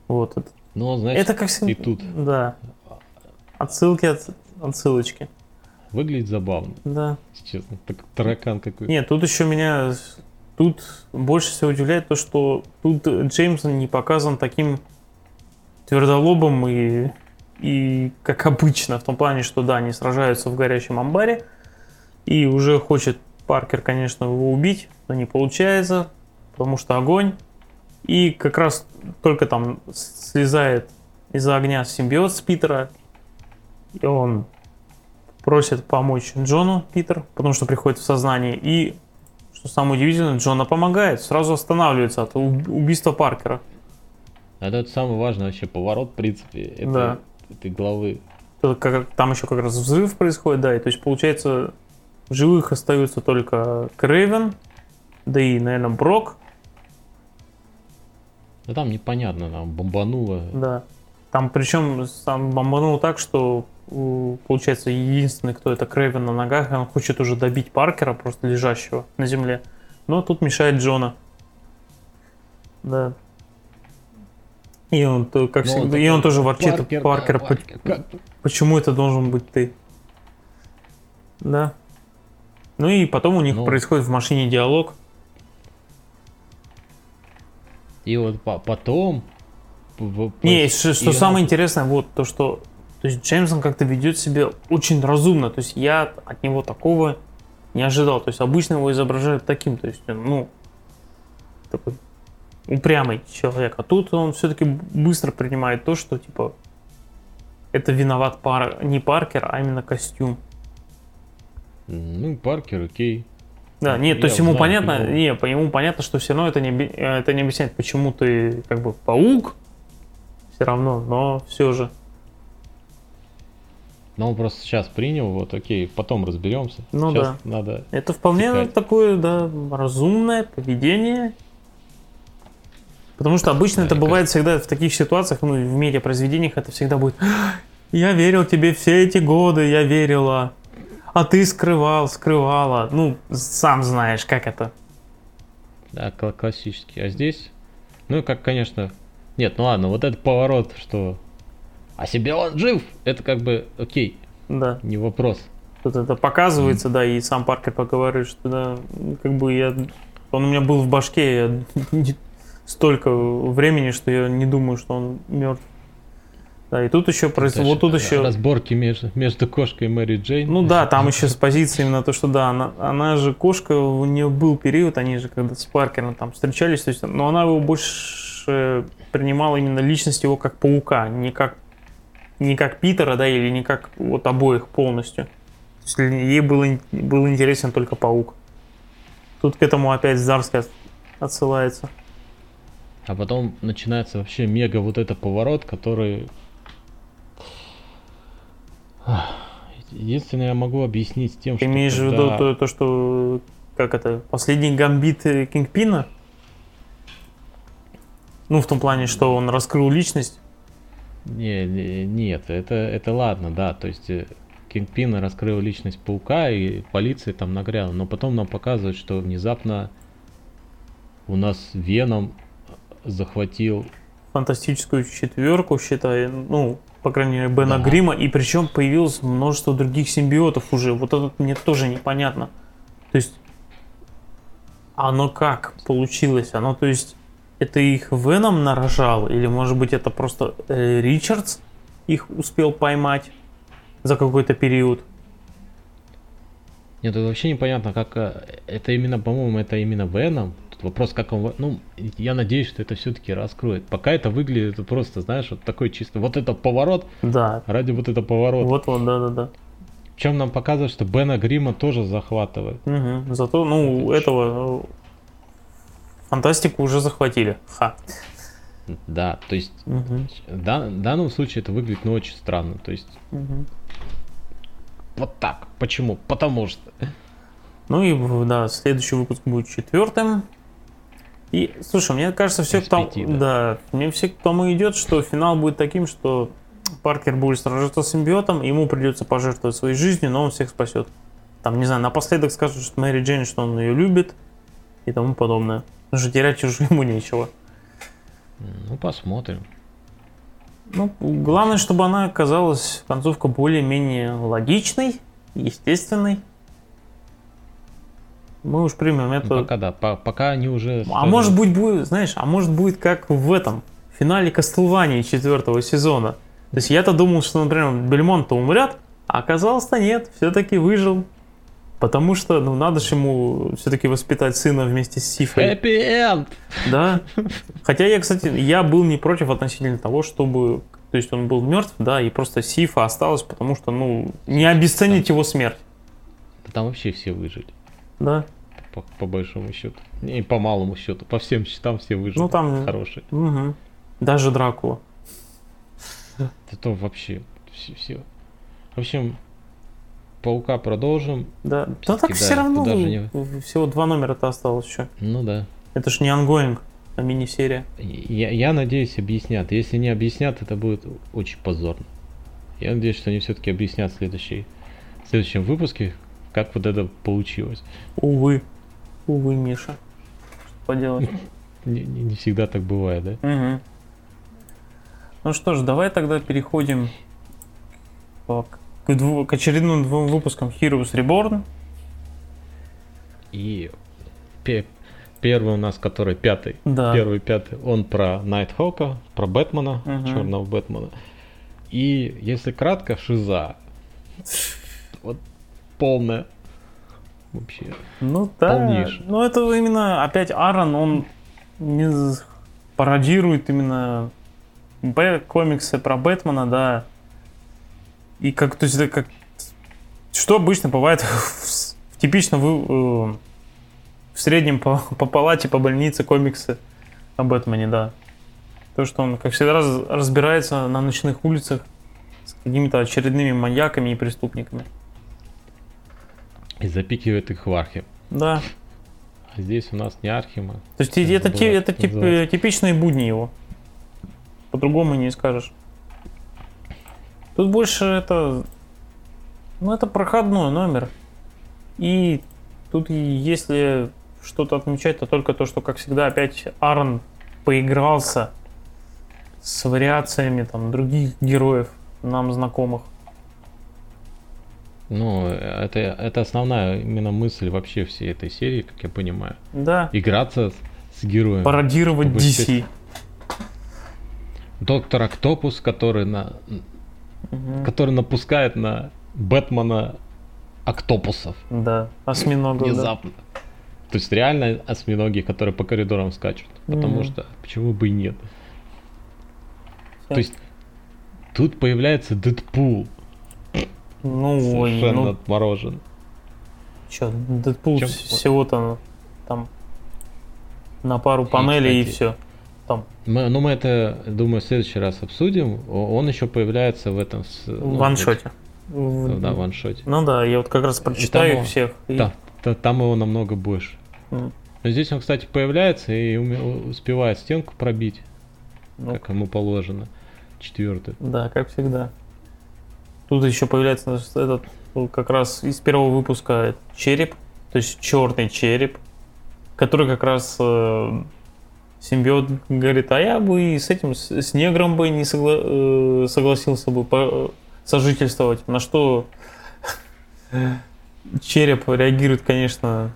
A: Вот это.
B: Ну, значит,
A: Это как всегда.
B: и тут
A: Да. Отсылки, от, отсылочки.
B: выглядит забавно,
A: Да.
B: честно. Так, таракан какой-то.
A: Нет, тут еще меня... Тут больше всего удивляет то, что тут Джеймсон не показан таким твердолобым и, и как обычно, в том плане, что да, они сражаются в горящем амбаре, и уже хочет Паркер, конечно, его убить, но не получается, потому что огонь. И как раз только там слезает из-за огня симбиот с Питера, и он просит помочь Джону Питер, потому что приходит в сознание. И, что самое удивительное, Джона помогает, сразу останавливается от уб- убийства Паркера.
B: Это самый важный вообще поворот, в принципе, этой,
A: Да.
B: этой главы.
A: Там еще как раз взрыв происходит, да, и то есть получается в живых остаются только Крейвен, да и, наверное, Брок,
B: Да там непонятно, там бомбануло.
A: да. Там причем там бомбануло так, что получается единственный, кто это Крейвен на ногах, и он хочет уже добить Паркера, просто лежащего на земле. Но тут мешает Джона. Да. И он, как
B: Ну,
A: всегда, и он тоже ворчит,
B: Паркер,
A: Паркер,
B: да, Паркер,
A: почему это должен быть ты? Да. Ну и потом у них
B: Ну.
A: происходит в машине диалог.
B: И вот по- потом...
A: Не, что, что самое
B: она-
A: интересное, вот то, что то есть Джеймсон как-то ведет себя очень разумно. То есть я от него такого не ожидал. То есть обычно его изображают таким. То есть, он, ну, такой упрямый человек. А тут он все-таки быстро принимает то, что типа это виноват пар... не Паркер, а именно костюм.
B: Ну, Паркер, окей.
A: Да, нет, то
B: Я
A: есть ему понятно,
B: его.
A: не, по ему понятно, что все равно это не, э, это не объясняет, почему ты как бы паук, все равно, но все же.
B: Но он просто сейчас принял, вот окей, потом разберемся.
A: Ну
B: сейчас
A: да.
B: надо...
A: Это вполне
B: Тихо.
A: такое, да, разумное поведение. Потому что обычно
B: Да,
A: это бывает всегда в таких ситуациях, ну, в медиапроизведениях это всегда будет «Я верил тебе все эти годы, я верила, а ты скрывал, скрывала». Ну, сам знаешь, как это.
B: Да, кла- классический. А здесь, ну, как, конечно... Нет, ну ладно, вот этот поворот, что... А себе он жив! Это как бы, окей,
A: Да.
B: не вопрос.
A: Тут это показывается, да, и сам Паркер поговорит, что да, как бы я, он у меня был в башке я столько времени, что я не думаю, что он мертв. Да, и тут еще происходит, вот тут
B: Дальше
A: еще,
B: Разборки между, между кошкой и Мэри Джейн.
A: ну да, там еще с позиции именно то, что да, она, она же кошка, у нее был период, они же когда с Паркером там встречались, то есть, но она его больше принимала именно личность его как паука, не как не как Питера, да, или не как вот обоих полностью. То есть ей был, был интересен только паук. Тут к этому опять Зарский от- отсылается.
B: А потом начинается вообще мега вот это поворот, который... Единственное, я могу объяснить тем,
A: Ты
B: что...
A: имеешь в виду то, то, что как это, последний гамбит э, Кингпина? Ну, в том плане, что он раскрыл личность.
B: Не, не- нет, это, это ладно, да, то есть э, Кингпин раскрыл личность Паука и полиция там нагряла, но потом нам показывают, что внезапно у нас Веном захватил
A: фантастическую четверку, считай, ну, по крайней мере, Бена
B: Да.
A: Грима, и причем появилось множество других симбиотов уже. Вот это мне тоже непонятно. То есть, оно как получилось? Оно, то есть, это их Веном нарожал? Или, может быть, это просто э, Ричардс их успел поймать за какой-то период?
B: Нет, это вообще непонятно, как э, это именно, по-моему, это именно Веном. Тут вопрос, как он, ну, я надеюсь, что это все-таки раскроет. Пока это выглядит просто, знаешь, вот такой чисто, вот это поворот
A: Да.
B: ради вот этого поворота.
A: Вот-вот, да-да-да.
B: Причем нам показывают, что Бена Грима тоже захватывает.
A: Мгм. Зато, ну,
B: Это
A: этого э, фантастику уже захватили. Ха.
B: Да, то есть в дан- в данном случае это выглядит, ну, очень странно. То есть
A: Мгм.
B: вот так. Почему? Потому что.
A: Ну и да, следующий выпуск будет четвертым. И слушай, мне кажется, все к тому, да.
B: да.
A: мне все к тому идет, что финал будет таким, что Паркер будет сражаться с симбиотом, ему придется пожертвовать своей жизнью, но он всех спасет. Там, не знаю, напоследок скажут, что Мэри Джейн, что он ее любит и тому подобное. Потому что терять уже ему нечего.
B: Ну, посмотрим.
A: Ну, главное, чтобы она оказалась концовка более-менее логичной, естественной. Мы уж примем
B: Ну,
A: это.
B: пока да. по- пока они уже.
A: А может быть будет, знаешь, а может будет как в этом финале Кастлвании четвертого сезона. То есть я-то думал, что, например, Бельмонт-то умрет, а оказалось-то нет, все-таки выжил. Потому что, ну, надо же ему все-таки воспитать сына вместе с Сифой.
B: Happy End!
A: Да. Хотя я, кстати, я был не против относительно того, чтобы... То есть он был мертв, да, и просто Сифа осталась, потому что, ну, не обесценить его смерть.
B: Да там вообще все выжили.
A: Да.
B: По, по большому счету. И по малому счету. По всем счетам все выжили.
A: Ну, там-
B: Хорошие.
A: Мгм. Даже Дракула.
B: Это вообще все, все. В общем, Паука продолжим.
A: Да. Да
B: Всё-таки,
A: так
B: да,
A: все равно
B: туда же не-
A: всего два номера-то осталось еще.
B: Ну да.
A: Это ж не ongoing, а мини-серия.
B: Я, я надеюсь, объяснят. Если не объяснят, это будет очень позорно. Я надеюсь, что они все-таки объяснят в, следующей, в следующем выпуске, как вот это получилось.
A: Увы. Увы, Миша. Что поделать.
B: Не, не- не всегда так бывает, да?
A: Мгм. Ну что ж, давай тогда переходим к, к дву- к очередным двум выпускам Heroes Reborn.
B: И пе- первый у нас, который пятый,
A: Да.
B: первый пятый, он про Найтхока, про Бэтмена,
A: Мгм.
B: черного Бэтмена. И если кратко, Шиза. Вот полная. Вообще.
A: Ну да.
B: Полнейший.
A: Ну это именно опять Аарон, он не пародирует именно Б комиксы про Бэтмена, да. И как, то есть это как, что обычно бывает в, в типично вы- э, в среднем по, по палате, по больнице комиксы о Бэтмене, да. То, что он, как всегда, раз- разбирается на ночных улицах с какими-то очередными маньяками и преступниками.
B: И запикивает их в Архим.
A: Да.
B: А здесь у нас не Архима.
A: То есть это, ти-
B: как
A: это тип-
B: называется.
A: типичные будни его. По-другому не скажешь. Тут больше это... Ну, это проходной номер. И тут если что-то отмечать, то только то, что, как всегда, опять Аарон поигрался с вариациями там других героев, нам знакомых.
B: Ну, это, это основная именно мысль вообще всей этой серии, как я понимаю.
A: Да,
B: Играться с, с героем.
A: пародировать DC.
B: Доктор Октопус, который на,
A: Мгм.
B: который напускает на Бэтмена октопусов.
A: Да, осьминогов, да.
B: Внезапно. То есть реально осьминоги, которые по коридорам скачут. Потому
A: Мгм.
B: что почему бы и нет.
A: Всё.
B: То есть тут появляется Дэдпул.
A: Ну, ой,
B: Совершенно
A: ну,
B: отморожен.
A: Че, Дэдпул
B: Чем-
A: вс- всего-то там на пару панелей и
B: кстати,
A: все. Там
B: Мы, ну, мы это, думаю, в следующий раз обсудим. Он еще появляется в этом... ну,
A: в ваншоте.
B: вот, Да, в ваншоте.
A: Ну да, я вот как раз прочитаю
B: там-
A: их всех. и-
B: Да, та- там его намного больше.
A: М,
B: Но здесь он, кстати, появляется и успевает стенку пробить,
A: ну,
B: как ему положено. Четвертый.
A: Да, как всегда. Тут еще появляется этот ну, как раз из первого выпуска череп, то есть черный череп, который как раз э, симбиот говорит, а я бы и с этим, с, с негром бы не согла- э, согласился бы по- сожительствовать. На что череп реагирует, конечно,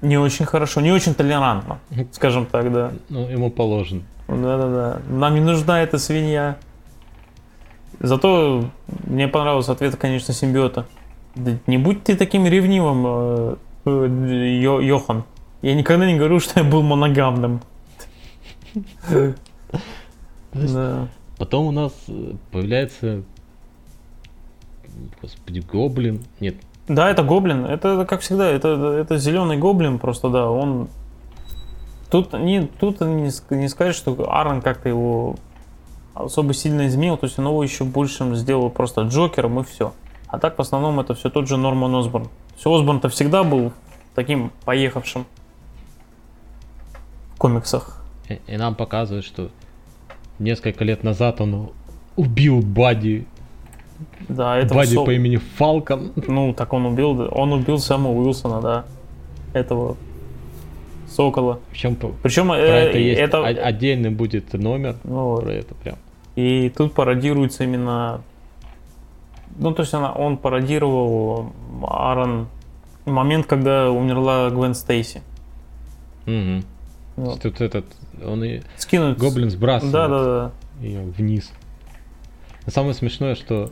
A: не очень хорошо, не очень толерантно, скажем так, да.
B: Ну, ему положено.
A: Да-да-да. Нам не нужна эта свинья. Зато мне понравился ответ, конечно, симбиота. Не будь ты таким ревнивым, э, Йо- Йохан. Я никогда не говорю, что я был моногамным. Да.
B: Потом у нас э, появляется... Господи, гоблин. Нет,
A: Да, это гоблин. Это, как всегда, это, это зеленый гоблин, просто да, он. Тут не, тут не, не сказать, что Аарон как-то его особо сильно изменил, то есть он его еще большим сделал просто Джокером и все. А так в основном это все тот же Норман Осборн. Все Осборн-то всегда был таким поехавшим в комиксах.
B: И, и нам показывают, что несколько лет назад он убил Бади,
A: Да, это
B: Бади по имени Фалкон.
A: Ну, так он убил, он убил Сэма Уилсона, да. Этого Сокола.
B: Причем
A: Причем
B: про
A: э,
B: это есть
A: это-
B: отдельный будет номер
A: ну,
B: про это прям.
A: И тут пародируется именно... Ну, то есть она, он пародировал Аарон момент, когда умерла Гвен Стейси.
B: То
A: Вот.
B: Тут этот, он и
A: Скинуть...
B: гоблин сбрасывает
A: Да, да, да.
B: ее вниз. Но самое смешное, что,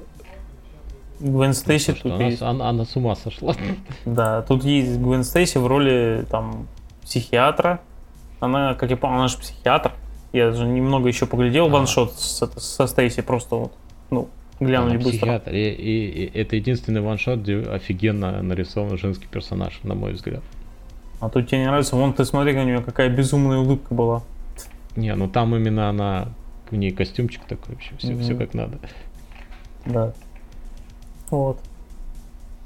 A: Гвен Стейси тут
B: она,
A: есть.
B: она- она с ума сошла.
A: Да, тут есть Гвен Стейси в роли там психиатра. Она, как я понял, она же психиатр. Я же немного еще поглядел
B: А.
A: ваншот с- это- со Стейси, просто вот, ну, глянули
B: Она
A: быстро.
B: психиатр. И, и- и это единственный ваншот, где офигенно нарисован женский персонаж, на мой взгляд.
A: А тут тебе не нравится, вон ты смотри, у нее какая безумная улыбка была.
B: Не, ну там именно она, у нее костюмчик такой вообще, все, все
A: Мгм.
B: как надо.
A: Да. Вот.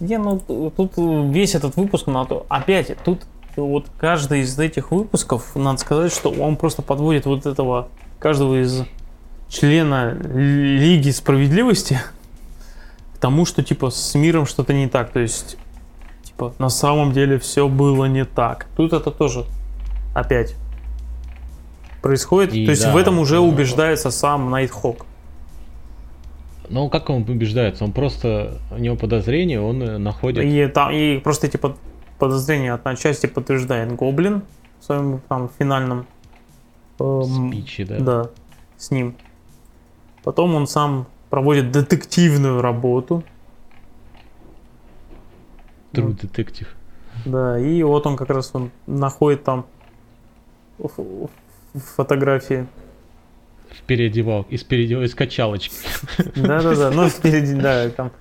A: Не, ну тут весь этот выпуск, на то- опять, тут вот каждый из этих выпусков, надо сказать, что он просто подводит вот этого, каждого из члена Лиги Справедливости к тому, что типа с миром что-то не так. То есть, типа, на самом деле все было не так. Тут это тоже опять происходит.
B: И
A: То есть
B: да,
A: в этом уже
B: да.
A: убеждается сам Найтхок.
B: Ну, как он убеждается? Он просто, у него подозрение, он э, находит...
A: И, там, и просто эти под- подозрения от отчасти подтверждает Гоблин в своем там финальном эм,
B: спичи, да.
A: да, с ним. Потом он сам проводит детективную работу.
B: True детектив.
A: Да, и вот он как раз он находит там фотографии.
B: В переодевалке, из переодевалки, из качалочки.
A: Да-да-да, ну впереди, да, там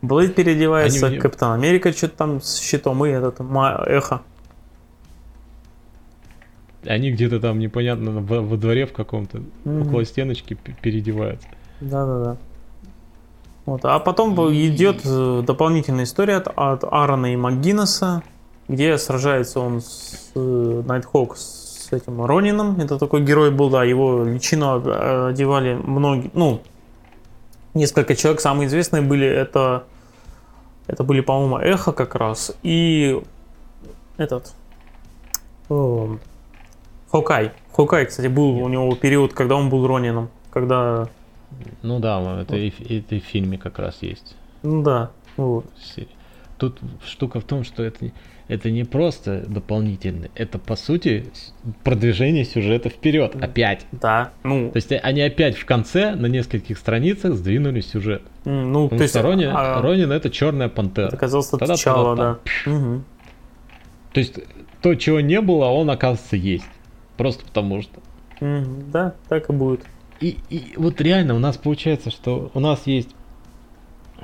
A: Блейд переодевается,
B: Они
A: Капитан Америка что-то там с щитом, и этот Эхо.
B: Они где-то там непонятно во, во дворе в каком-то,
A: Мгм.
B: около стеночки переодеваются.
A: Да-да-да. Вот. А потом идет э, дополнительная история от, от Аарона и МакГиннесса, где сражается он с э, Найтхок с этим Ронином. Это такой герой был, да, его личину э, одевали многие, ну, несколько человек. Самые известные были это, это были, по-моему, Эхо как раз и этот о, Хокай. Хокай, кстати, был у него период, когда он был Ронином, когда
B: Ну да, это, и, в- это и в фильме как раз есть.
A: Ну да, вот.
B: Тут штука в том, что это, это не просто дополнительно, это по сути продвижение сюжета вперед. Опять.
A: Да, ну,
B: То есть они опять в конце на нескольких страницах сдвинули сюжет.
A: ну, то
B: Потому
A: есть
B: что Ронин,
A: а,
B: Ронин это черная пантера. Та-да-та-да-та.
A: начало, да. Мгм.
B: То есть то, чего не было, он оказывается есть. Просто потому что.
A: Да, так и будет.
B: И, и вот реально у нас получается, что у нас есть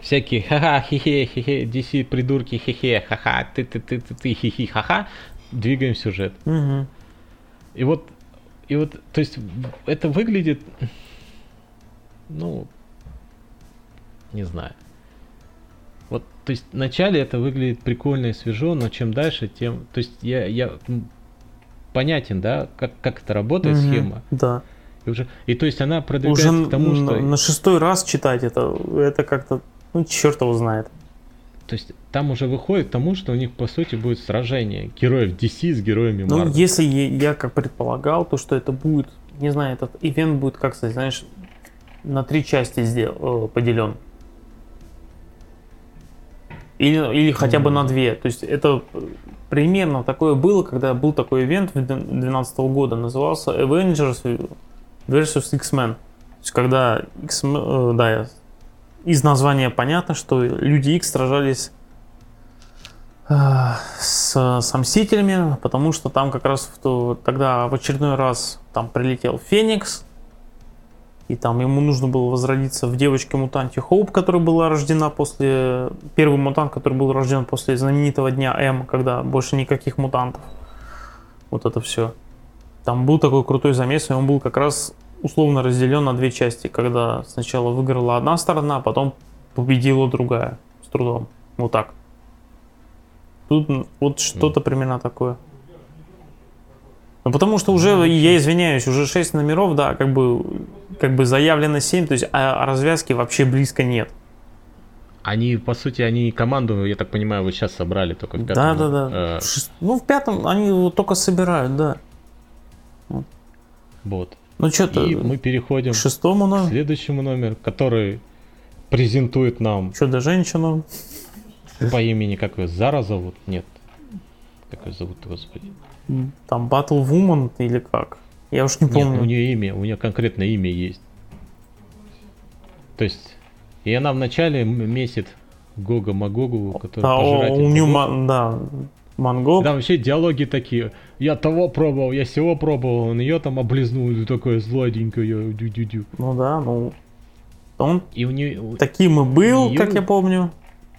B: всякие ха-ха, хе-хе, хе-хе, DC придурки, хе-хе, ха-ха, ты-ты-ты-ты, хи-хи, ха-ха, двигаем сюжет.
A: Мгм.
B: И вот, и вот, то есть это выглядит, ну, не знаю. Вот, то есть вначале это выглядит прикольно и свежо, но чем дальше, тем, то есть я, я понятен, да, как, как это работает
A: Мгм.
B: схема.
A: Да.
B: И уже, и то есть она
A: Уже
B: продвигается к тому, что,
A: на шестой раз читать это, это как-то, ну, черт его знает.
B: то есть там уже выходит к тому, что у них по сути будет сражение героев DC с героями
A: Ну,
B: Marvel.
A: если я, как предполагал, то что это будет, не знаю, этот ивент будет, как сказать, знаешь, на три части сдел- э, поделен. Или, или хотя бы на две. То есть это э, примерно такое было, когда был такой ивент 2012 года, назывался Avengers vs. X-Men. То есть когда X-Men, э, да, я- из названия понятно, что люди X сражались э, с, с Мстителями, потому что там как раз в то- тогда в очередной раз там прилетел Феникс, и там ему нужно было возродиться в девочке-мутанте Хоуп, которая была рождена после... Первый мутант, который был рожден после знаменитого дня М, когда больше никаких мутантов. Вот это все. Там был такой крутой замес, и он был как раз условно разделен на две части, когда сначала выиграла одна сторона, а потом победила другая с трудом. Вот так. Тут вот что-то примерно такое. Ну, потому что уже, я извиняюсь, уже 6 номеров, да, как бы, как бы заявлено 7, то есть а, развязки вообще близко нет.
B: Они, по сути, они команду, я так понимаю, вы сейчас собрали только в
A: Да,
B: пятом,
A: да, да.
B: э,
A: Шест- Ну, в пятом они только собирают, да.
B: вот.
A: Ну, что-то
B: И мы переходим
A: к шестому
B: к
A: номеру.
B: следующему номеру, который презентует нам
A: Чудо-женщину.
B: по имени, как ее, Зара зовут? Нет. Как ее зовут, господи?
A: Там Battle Woman или как? Я уж не
B: Нет,
A: помню.
B: у нее имя, у нее конкретное имя есть. То есть, и она вначале м- месит Гога Магогу, который
A: А, о,
B: пожиратель
A: у нее, да, Монгол.
B: Там вообще диалоги такие. Я того пробовал, я сего пробовал, он ее там облизнул, и такая сладенькая, дю-дю-дю.
A: Ну да, ну. Он
B: И у нее,
A: таким и был,
B: Её-
A: как я помню.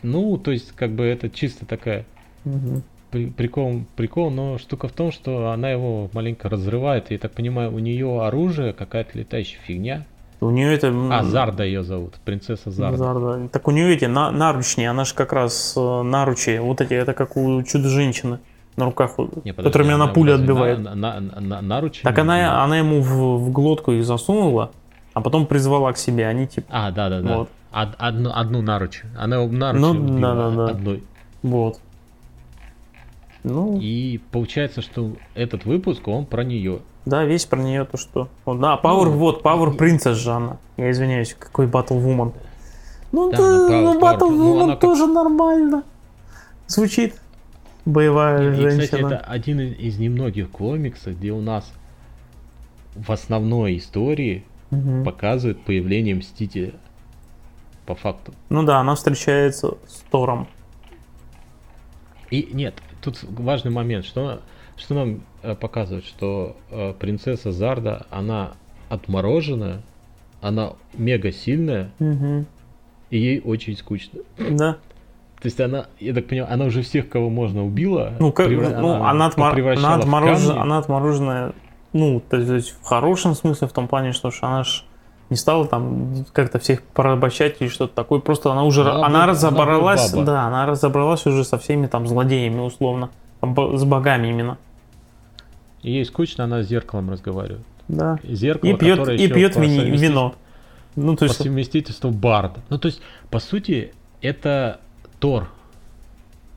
B: ну, то есть, как бы это чисто такая
A: Мгм.
B: при- прикол, прикол, но штука в том, что она его маленько разрывает. Я так понимаю, у нее оружие, какая-то летающая фигня.
A: У нее это...
B: А, Зарда ее зовут, принцесса Зарда.
A: Зарда. Так у нее эти на, наручни, она же как раз э, наручи, вот эти, это как у чудо-женщины на руках,
B: Не,
A: которыми она пули
B: разве
A: отбивает.
B: На, на, на, на- наручи
A: так она, она ему в, в глотку их засунула, а потом призвала к себе. Они типа,
B: А, да, да, да.
A: Вот.
B: Од- одну, одну наруч. Она его наручи
A: Ну,
B: убила
A: да-да-да.
B: одной.
A: вот. Ну,
B: И получается, что этот выпуск, он про нее.
A: Да, весь про нее то, что... Вот, да, Power,
B: Ну,
A: вот, Power Princess же она. Я извиняюсь, какой Battle Woman. Ну,
B: Да,
A: да,
B: ну, Power-
A: ну, Battle
B: Power- ну,
A: Woman
B: она как-
A: тоже нормально. Звучит. Боевая
B: И,
A: женщина.
B: кстати, это один из немногих комиксов, где у нас в основной истории
A: Мгм.
B: показывают появление Мстителя. По факту.
A: Ну да, она встречается с Тором.
B: И нет, тут важный момент, что, что нам э, показывает, что э, принцесса Зарда, она отмороженная, она мега сильная,
A: Мгм.
B: и ей очень скучно.
A: Да.
B: То есть она, я так понимаю, она уже всех, кого можно, убила.
A: Ну, как,
B: превра-
A: ну она, отмор- она,
B: в
A: отморожена,
B: камни.
A: она отмороженная, ну, то есть в хорошем смысле, в том плане, что она ж не стала там как-то всех порабощать или что-то такое, просто она уже,
B: Она
A: она,
B: была- она
A: разобралась,
B: баба.
A: да, она разобралась уже со всеми там злодеями, условно, там, с богами именно,
B: И Ей скучно, она с зеркалом разговаривает.
A: да,
B: Зеркало,
A: и пьет, и пьет
B: по
A: вини- вино, ну, то
B: По
A: есть,
B: совместительству Барда. Ну, то есть, по сути, это Тор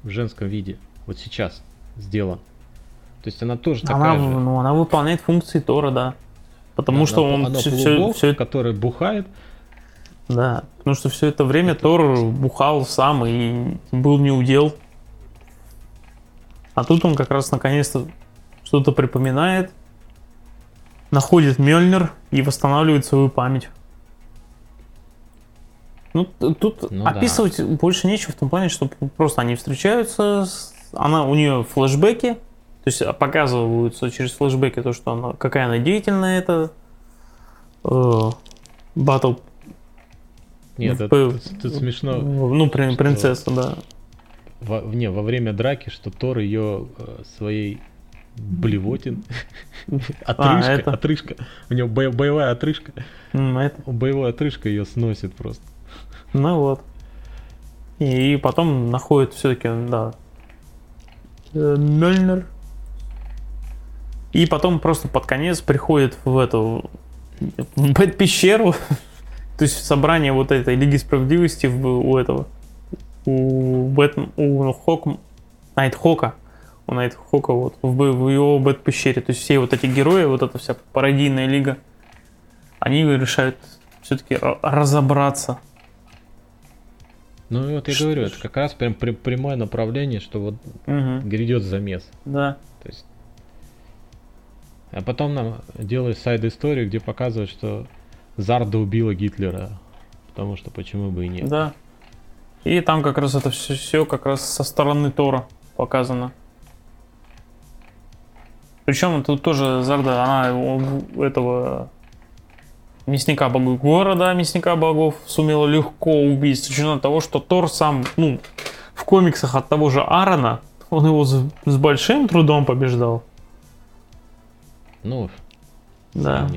B: в женском виде. Вот сейчас сделан. То есть она тоже
A: она,
B: такая же.
A: ну, она выполняет функции Тора, да, потому
B: Она-
A: что он
B: она
A: все,
B: полубог, который бухает.
A: Да, потому что все это время Тор бухал сам и был неудел. А тут он как раз наконец-то что-то припоминает, находит Мельнер и восстанавливает свою память. Ну, тут
B: Ну да.
A: описывать больше нечего в том плане, что просто они встречаются, она у нее флешбеки, то есть показываются через флешбеки то, что она, какая она деятельная, это э, Батл
B: Нет, это, тут, смешно.
A: ну, при- принцесса, да.
B: Во, не, во время драки, что Тор ее э, своей блевотин. Отрыжка,
A: это.
B: отрыжка. У него бо- боевая отрыжка. Боевая отрыжка ее сносит просто.
A: Ну вот. И, потом находит все-таки, да, э, Мельнер. И потом просто под конец приходит в эту в Бэт-пещеру, то есть в собрание вот этой Лиги Справедливости у этого, у Бэт, у Хок, Найтхока, у Найтхока вот, в, в его Бэт-пещере, то есть все вот эти герои, вот эта вся пародийная лига, они решают все-таки разобраться.
B: Ну и вот я
A: Что
B: говорю, это как раз прям пря- прямое направление, что вот
A: Мгм.
B: грядет замес.
A: Да.
B: То есть... А потом нам делают сайд-историю, где показывают, что Зарда убила Гитлера. Потому что почему бы и нет.
A: Да. И там как раз это все, как раз со стороны Тора показано. Причем тут тоже Зарда, она этого мясника богов города, мясника богов сумела легко убить. С учетом того, что Тор сам, ну, в комиксах от того же Аарона, он его с, с большим трудом побеждал.
B: Ну,
A: Да.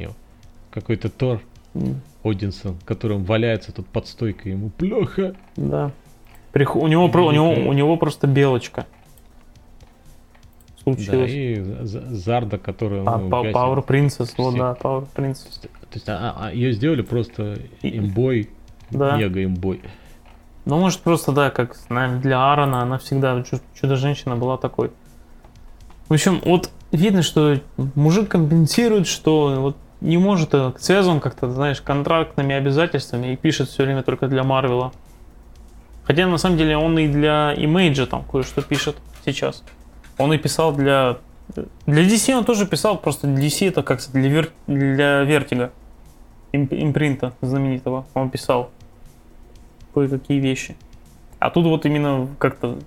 B: Какой-то Тор
A: М,
B: Одинсон, которым валяется тут под стойкой, ему плохо.
A: Да. Прих- У него, у, него, у него просто белочка.
B: Да,
A: Случилось.
B: и З- З- Зарда, которая...
A: А,
B: ну, гасит.
A: Power Princess, вот да, Power Princess.
B: То есть а, ее сделали просто
A: И-
B: имбой,
A: Да.
B: мега имбой.
A: Ну, может, просто, да, как, наверное, для Аарона она всегда, чу- Чудо-женщина была такой. В общем, вот видно, что мужик компенсирует, что вот не может э, связан как-то, знаешь, контрактными обязательствами и пишет все время только для Марвела. Хотя, на самом деле, он и для Имейджа там кое-что пишет сейчас. Он и писал для... Для DC он тоже писал, просто DC это как для, вер... для Vertigo. Имп- импринта знаменитого. Он писал кое-какие вещи. А тут вот именно как-то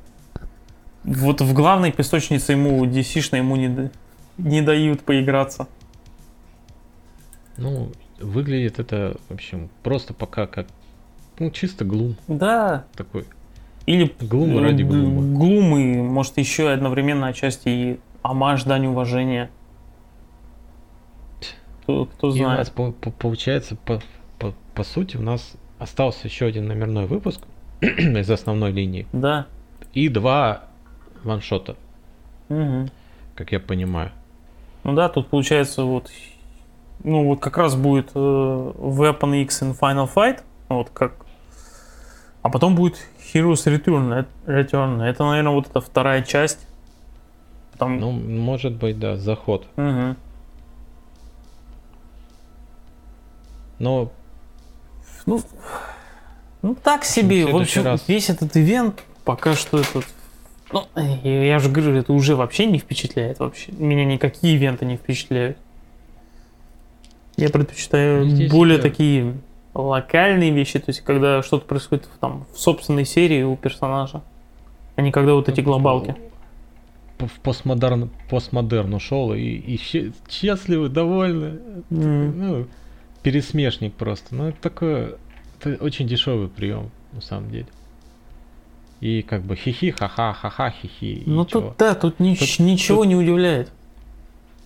A: вот в главной песочнице ему DC-шной ему не, не дают поиграться.
B: Ну, выглядит это, в общем, просто пока как, ну, чисто глум
A: Да.
B: такой.
A: Или
B: Глум ради
A: г-
B: глума.
A: глум и, может, еще одновременно отчасти и амаш, дань уважения. Кто, кто
B: И у
A: знает.
B: нас по- по- получается, по, по, по сути, у нас остался еще один номерной выпуск из основной линии
A: Да.
B: и два ваншота,
A: Мгм.
B: как я понимаю.
A: Ну да, тут получается вот, ну вот как раз будет э, Weapon X in Final Fight, вот как, а потом будет Heroes Return, э, Return, это, наверное, вот эта вторая часть. Там...
B: Ну, может быть, да, заход.
A: Угу.
B: Но...
A: Ну, ну так себе. В,
B: в
A: общем,
B: раз.
A: весь этот ивент пока что этот... Ну, я же говорю, это уже вообще не впечатляет вообще. Меня никакие ивенты не впечатляют. Я предпочитаю
B: Здесь
A: более
B: я...
A: такие локальные вещи, то есть когда что-то происходит в, там, в собственной серии у персонажа, а не когда вот эти глобалки.
B: п- в постмодерн, постмодерн ушел и, и счастливы, довольны.
A: М.
B: Ну, пересмешник просто. Ну, это такое... Это очень дешевый прием, на самом деле. И как бы хихи, ха-ха, ха-ха, хихи.
A: Ну тут, да, тут, ни-
B: Тут-
A: ничего не удивляет.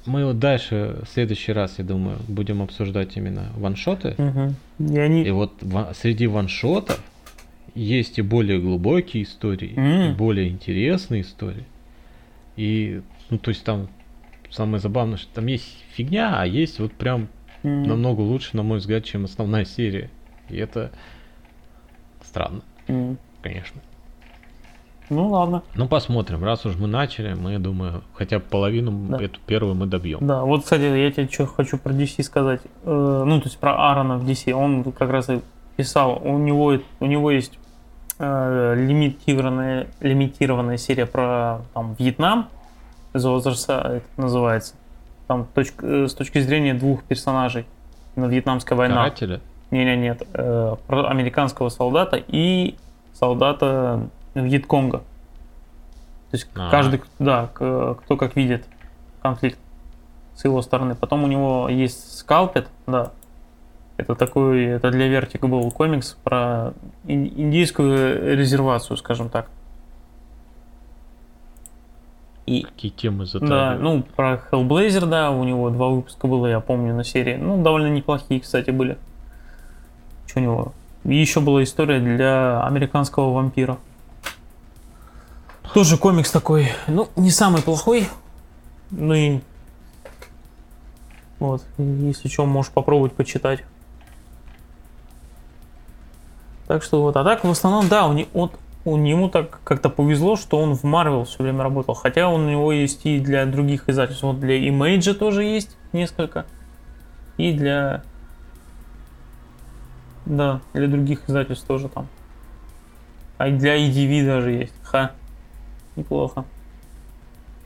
B: Мы вот дальше, в следующий раз, я думаю, будем обсуждать именно ваншоты.
A: Мгм. И они...
B: И вот среди ваншотов есть и более глубокие истории,
A: М.
B: и более интересные истории. И, ну, то есть там самое забавное, что там есть фигня, а есть вот прям
A: м,
B: намного лучше, на мой взгляд, чем основная серия. И это странно,
A: м.
B: конечно.
A: Ну ладно.
B: Ну, посмотрим. Раз уж мы начали, мы, думаю, хотя бы половину
A: Да.
B: эту первую мы добьем.
A: Да, вот, кстати, я тебе что хочу про DC сказать. Э, ну, то есть про Аарона в DC. Он как раз и писал, у него, у него есть э, лимитированная, лимитированная серия про там, Вьетнам, The Other Side называется. Там точка- э, с точки зрения двух персонажей. На Вьетнамская война.
B: Карателя?
A: Не, не, нет. э, про американского солдата и солдата Вьетконга. То есть
B: А.
A: каждый, да, кто как видит конфликт с его стороны. Потом у него есть скалпет, да. Это такой, это для Vertigo был комикс про ин- индийскую резервацию, скажем так. И
B: Какие темы
A: да,
B: затрагивают?
A: ну, про Hellblazer, да, у него два выпуска было, я помню, на серии. Ну, довольно неплохие, кстати, были. Что у него? И еще была история для американского вампира. Тоже комикс такой, ну, не самый плохой, ну и... Вот, если что, можешь попробовать почитать. Так что вот, а так в основном, да, у, не- он, у нему так как-то повезло, что он в Марвел все время работал. Хотя у него есть и для других издательств. Вот для Image тоже есть несколько. И для... Да, для других издательств тоже там. А для EDV даже есть. Ха. Неплохо.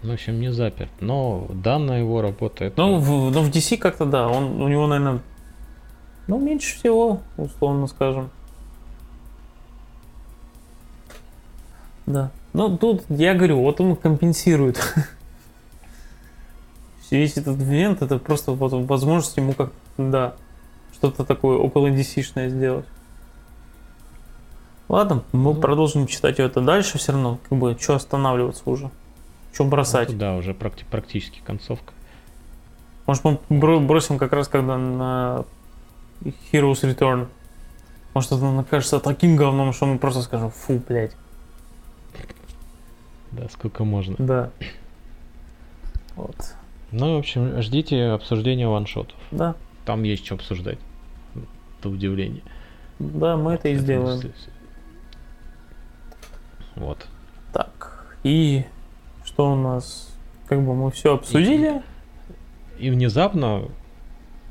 B: Ну, в общем, не заперт. Но данная его работа это...
A: Ну, в, ну, в DC как-то да. Он, у него, наверное, ну, меньше всего, условно скажем. Да. Ну, тут, я говорю, вот он компенсирует. Весь этот ивент, это просто вот возможность ему как да, что-то такое около DC-шное сделать. Ладно, мы
B: Ну.
A: продолжим читать это дальше все равно. Как бы, что останавливаться уже? Что бросать?
B: Ну, да, уже практи- практически концовка.
A: Может, мы бро- бросим как раз, когда на Heroes Return. Может, это нам кажется таким говном, что мы просто скажем, фу, блядь.
B: Да, сколько можно.
A: Да. Вот.
B: Ну, в общем, ждите обсуждения ваншотов.
A: Да,
B: Там есть что обсуждать. Это удивление.
A: да, мы это и сделаем.
B: Вот.
A: Так, и что у нас? Как бы мы все обсудили?
B: И внезапно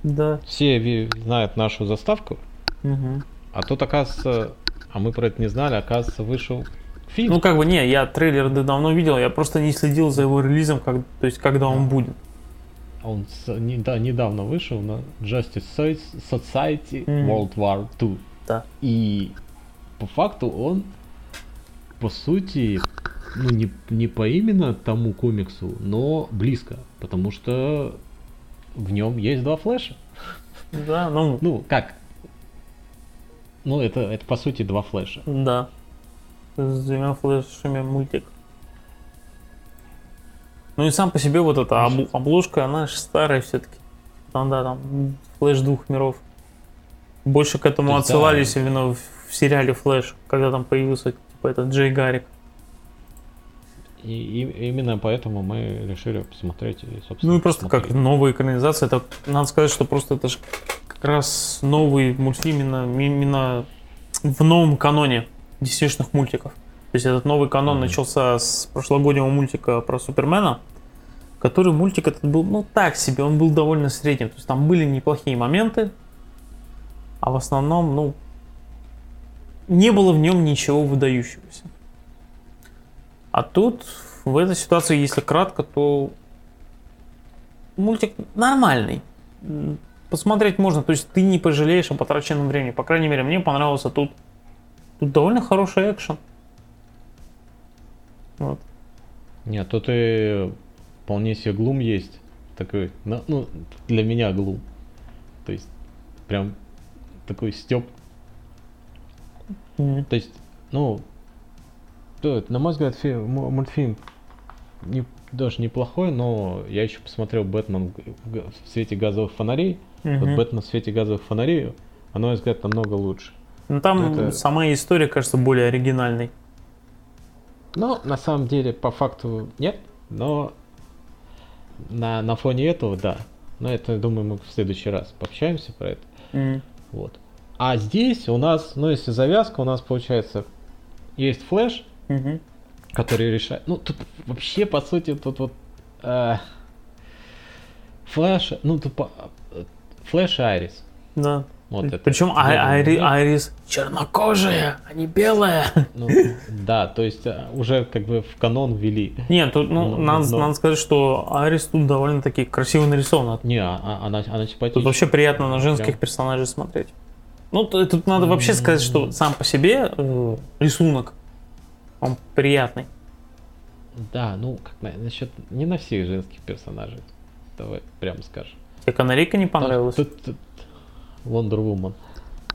A: Да.
B: все знают нашу заставку,
A: Мгм.
B: а тут оказывается, а мы про это не знали, оказывается, вышел фильм.
A: Ну, как бы, не, я трейлер да давно видел, я просто не следил за его релизом, как, то есть, когда он будет.
B: А Он не- да, недавно вышел на Justice Soci- Society. World War II.
A: Да.
B: И по факту он, по сути, ну не, не по именно тому комиксу, но близко. Потому что в нем есть два флеша.
A: Да, ну,
B: Ну, как? Ну, это, это по сути два флеша.
A: да. С двумя флешами мультик. Ну и сам по себе вот эта об- обложка, она же старая все-таки. Там, да, там флеш двух миров. Больше к этому
B: То есть, да.
A: отсылались именно в, в сериале Флэш, когда там появился этот Джей Гарик.
B: И, и- именно поэтому мы решили посмотреть. Собственно,
A: Ну и просто как
B: посмотрели.
A: новая экранизация, это надо сказать, что просто это же как раз новый мультфильм именно, именно в новом каноне DC-шных мультиков. То есть этот новый канон
B: Мгм.
A: начался с прошлогоднего мультика про Супермена, который мультик этот был, ну так себе, он был довольно средним. То есть там были неплохие моменты, а в основном, ну, не было в нем ничего выдающегося. А тут, в этой ситуации, если кратко, то мультик нормальный. Посмотреть можно, то есть ты не пожалеешь о потраченном времени. По крайней мере, мне понравился тут. Тут довольно хороший экшен. Вот.
B: Нет, тут и вполне себе глум есть. Такой, ну, для меня глум. То есть, прям такой степ.
A: М.
B: То есть, ну, то, на мой взгляд, фи- му- мультфильм не, даже неплохой, но я еще посмотрел Бэтмен в свете газовых фонарей. Вот
A: Мгм.
B: Бэтмен в свете газовых фонарей, а на мой взгляд, намного лучше.
A: Ну там
B: Это-
A: сама история кажется более оригинальной.
B: Но на самом деле, по факту, нет. Но на, на фоне этого, да. Но это, думаю, мы в следующий раз пообщаемся про это.
A: М.
B: Вот. А здесь у нас, ну, если завязка, у нас получается есть флеш,
A: Мгм.
B: который решает. Ну, тут вообще, по сути, тут вот э, флеш, ну, тут по- э, флеш и Айрис.
A: Да.
B: Вот это.
A: Причем Ай-
B: главный
A: Айри-
B: момент.
A: Айрис чернокожая, а не белая.
B: Ну, да, то есть э, уже как бы в канон ввели.
A: Нет, тут, ну,
B: Ну,
A: надо,
B: но-
A: надо сказать, что Айрис тут довольно-таки красиво нарисована.
B: Не, а- а- она, она симпатичная.
A: Тут вообще приятно на женских
B: Прям.
A: персонажей смотреть. Ну, тут надо вообще сказать, что сам по себе э, рисунок, он приятный.
B: Да, ну, как на, насчет не на всех женских персонажей. Давай прямо скажем.
A: Тебе Канарейка не понравилась?
B: Тут, тут Wonder Woman.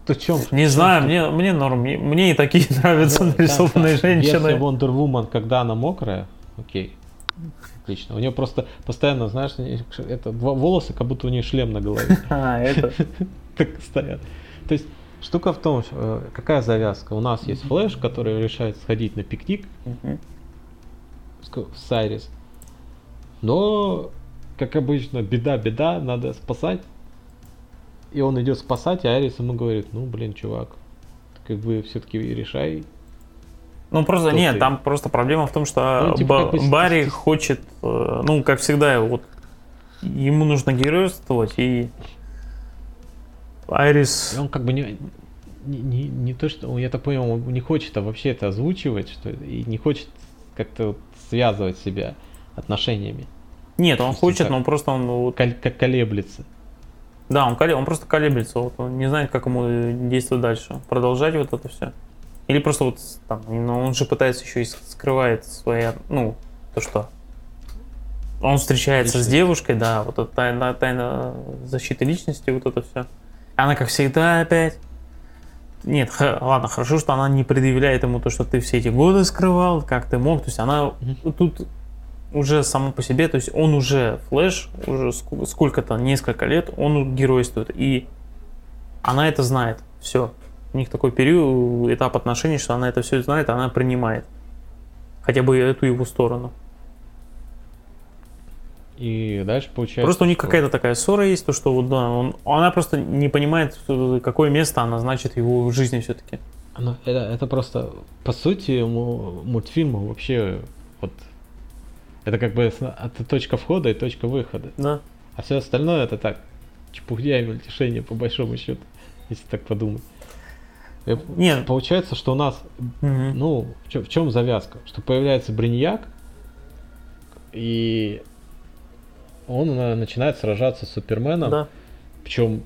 B: Тут чем?
A: Не знаю, мне, мне норм, мне, мне и такие нравятся нарисованные
B: Если
A: женщины.
B: Wonder Woman, когда она мокрая, окей. Отлично. У нее просто постоянно, знаешь, это во- волосы, как будто у нее шлем на голове.
A: А, это...
B: Так стоят. То есть штука в том, э, какая завязка. У нас есть Flash, который решает сходить на пикник
A: Мгм.
B: с ко- с Айрис. Но, как обычно, беда-беда, надо спасать. И он идет спасать, а Айрис ему говорит, ну, блин, чувак, как бы все-таки решай.
A: Ну просто нет,
B: ты?
A: там просто проблема в том, что
B: Ну, типа,
A: Ба- Барри хочет, э, ну как всегда, вот ему нужно геройствовать и Айрис.
B: И он как бы не, не, не, не то, что, я так понял, он не хочет а вообще это озвучивать, что и не хочет как-то вот связывать себя отношениями.
A: Нет, он хочет,
B: так.
A: но просто он вот,
B: Кол- как колеблется.
A: да, он, коле- он просто колеблется, вот он не знает, как ему действовать дальше, продолжать вот это все. Или просто вот там, ну, он же пытается еще и скрывает свои, ну, то что он встречается с
B: Личность.
A: девушкой, да, вот это тайна, тайна защиты личности, вот это все. Она, как всегда, опять. Нет, х- ладно, хорошо, что она не предъявляет ему то, что ты все эти годы скрывал, как ты мог. То есть она тут уже само по себе, то есть он уже флэш, уже ск- сколько-то, несколько лет, он геройствует. И она это знает. Все. У них такой период, этап отношений, что она это все знает, она принимает. Хотя бы эту его сторону.
B: И дальше получается...
A: Просто у них
B: что-
A: какая-то такая ссора есть, то что вот да, он, она просто не понимает, э, какое место она значит в его жизни все-таки.
B: Оно- это, это просто, по сути, му- мультфильм вообще вот... Это как бы это точка входа и точка выхода.
A: Да.
B: А все остальное это так, чепухня и мельтешение, по большому счету, если так подумать. И
A: Нет.
B: Получается, что у нас,
A: Мгм.
B: ну, в чем, завязка? Что появляется Бриньяк, и он начинает сражаться с Суперменом.
A: Да.
B: Причем.